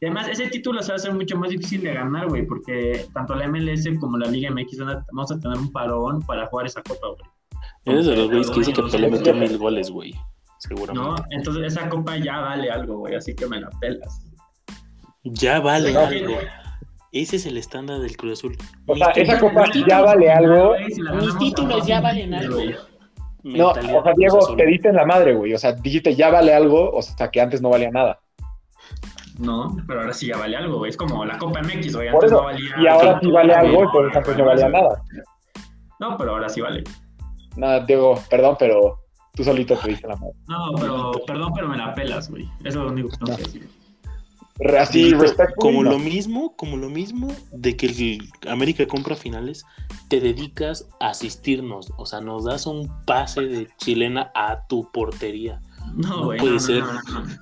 Además, ese título se va a hacer mucho más difícil de ganar, güey, porque tanto la MLS como la Liga MX van a- vamos a tener un parón para jugar esa copa, güey. Eres de los güeyes que dice que Pelé metió mil goles, güey. ¿No? Seguramente. Entonces esa copa ya vale algo, güey, así que me la pelas. Ya vale No, algo. Ese es el estándar del Cruz Azul. O sea, esa copa ya vale algo. Mis títulos ya valen algo. No, o sea, Diego, te diste en la madre, güey. O sea, dijiste ya vale algo, o sea, que antes no valía nada. No, pero ahora sí ya vale algo, güey. Es como la Copa MX, güey. Por Antes eso, no valía. y ahora sí vale algo, y por eso antes no valía nada. No, pero ahora sí vale. Nada, Diego, perdón, pero tú solito te diste en la madre. No, pero perdón, pero me la pelas, güey. Eso es lo único que tengo que decir. Así, Como- respecto. como lo mismo, como lo mismo de que el América compra finales, te dedicas a asistirnos, o sea, nos das un pase de chilena a tu portería. No, No güey. puede no, ser. no, no, no.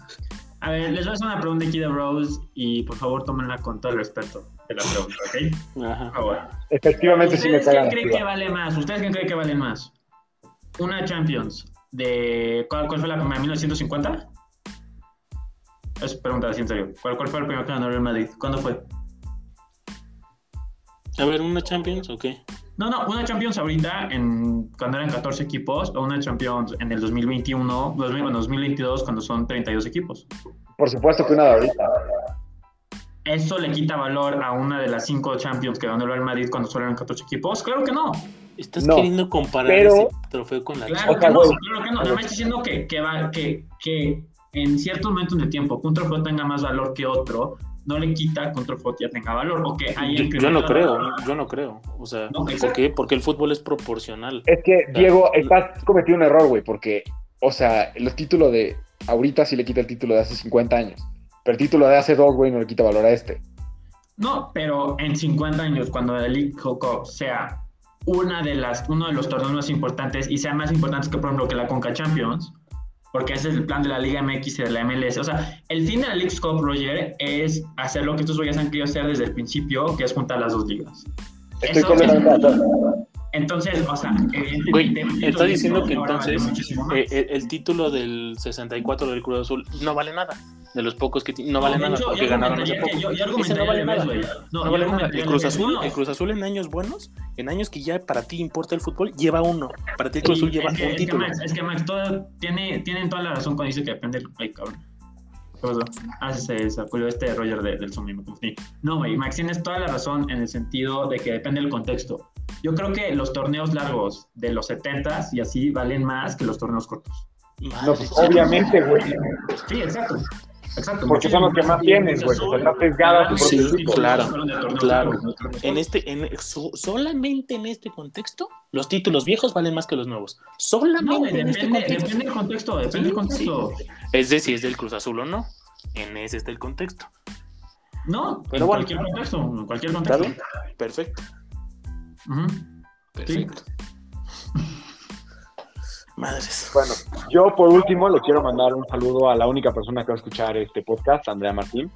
A ver, les voy a hacer una pregunta aquí de Rose y por favor tómenla con todo el respeto de la pregunta, ¿ok? Ajá. Efectivamente, sí me ¿Ustedes quién creen que vale más? ¿Ustedes quién creen que vale más? ¿Una Champions de. ¿Cuál, cuál fue la primera? ¿1950? Es pregunta así en serio. ¿Cuál, cuál fue el primero que ganó el Madrid? ¿Cuándo fue? A ver, una Champions, ¿o qué? No, no, una Champions ahorita, en, cuando eran 14 equipos, o una Champions en el 2021, 2000, bueno, 2022, cuando son 32 equipos. Por supuesto que una de ahorita. ¿Eso le quita valor a una de las cinco Champions que ganó el Real Madrid cuando solo eran 14 equipos? Claro que no. Estás No, queriendo comparar pero- ese trofeo con la Claro sea, que no, claro que no. Nada más diciendo que, que, va, que, que en ciertos momentos de tiempo que un trofeo tenga más valor que otro, no le quita que un trofeo ya tenga valor o que haya Yo, yo no creo, yo no creo. O sea, No, ¿por qué? Porque el fútbol es proporcional. Es que, Diego, estás cometiendo un error, güey, porque, o sea, el título de ahorita sí le quita el título de hace 50 años. Pero el título de hace dos, güey, no le quita valor a este. No, pero en 50 años, cuando el League Cup sea una de las, uno de los torneos más importantes y sea más importante que, por ejemplo, que la Conca Champions, porque ese es el plan de la Liga MX y de la MLS. O sea, el fin de la League Cup, Roger, es hacer lo que estos güeyes han querido hacer desde el principio, que es juntar las dos ligas. Estoy Eso- acuerdo. Entonces, o sea, evidentemente... Estás diciendo que entonces eh, el, el título del 64 del Cruz Azul no vale nada. De los pocos que no vale nada hecho, porque yo ganaron hace poco. que- yo- yo Ese no vale al nada. No, No yo vale nada. El Cruz. Azul, No, el Cruz Azul en años buenos, en años que ya para ti importa el fútbol, lleva uno. Para ti el Cruz Azul lleva es que, un es que título. Max, es que Max, todo, tiene, tienen toda la razón cuando dice que depende del. Ay, cabrón. ¿Qué pasó? Ah, se este Roger de- del Zoom y me confundí. No, güey, Max, tienes toda la razón en el sentido de que depende del contexto. Yo creo que los torneos largos de los 70s y así valen más que los torneos cortos. No, pues, obviamente, güey. Sí, exacto. Exacto. Porque son los que más tienes, güey. O sea, está sesgado a tu Sí, propio equipo. claro, claro. En este, en, so- solamente en este contexto, los títulos viejos valen más que los nuevos. No, Solamente güey, en este depende, contexto. depende del contexto, depende del contexto. Es de si es del Cruz Azul o no. En ese está el contexto. No, Pero en bueno. cualquier contexto, en cualquier ¿Está contexto. Perfecto. Perfecto. Madres. Bueno, yo por último le quiero mandar un saludo a la única persona que va a escuchar este podcast, Andrea Martín.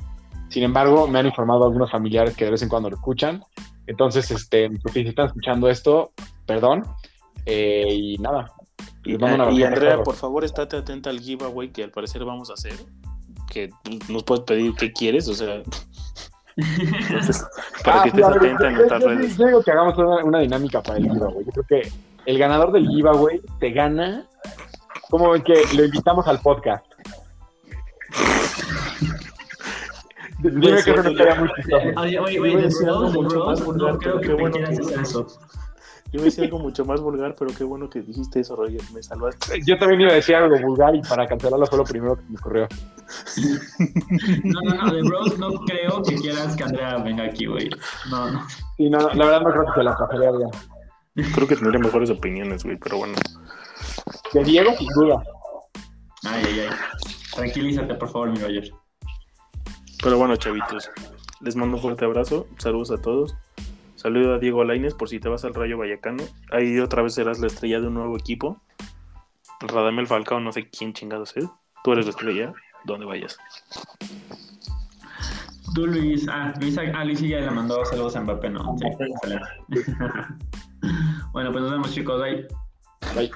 Sin embargo, me han informado algunos familiares que de vez en cuando lo escuchan. Entonces, este, pues, si están escuchando esto, perdón. Eh, y nada. les mando un Y. Andrea, por favor, estate atenta al giveaway que al parecer vamos a hacer. Que nos puedes pedir qué quieres, o sea. Entonces, [laughs] para Ah, que estés atenta en nuestras yo- redes. Yo digo que hagamos una, una dinámica para el giveaway. Yo creo que el ganador del giveaway te gana. Como que lo invitamos al podcast. Dime Puede que eso no yo- estaría muy chistoso. Oye, oye, oye, decir algo mucho más vulgar, no creo pero que bueno que- eso. [laughs] Yo iba a decir algo mucho más vulgar, pero qué bueno que dijiste eso, Roger. Me salvaste. Yo también iba a decir algo vulgar y para cancelarlo fue lo primero que me ocurrió. No, no, no, de Bros no creo que quieras que Andrea venga aquí, güey. No, no. Sí, no, no, la verdad no creo que se la pasaría bien. Creo que tendría mejores opiniones, güey, pero bueno. De Diego, sin duda. Ay, ay, ay. Tranquilízate, por favor, mi Roger. Pero bueno, chavitos, les mando un fuerte abrazo. Saludos a todos. Saludo a Diego Laines por si te vas al Rayo Vallecano. Ahí otra vez serás la estrella de un nuevo equipo. Radamel Falcao, no sé quién chingados es. Tú eres la estrella, donde vayas. Tú, Luis. Ah, Luis, ah, Luis ya le mandó saludos a Mbappé, ¿no? Sí, excelente. [laughs] bueno, pues nos vemos, chicos. Bye.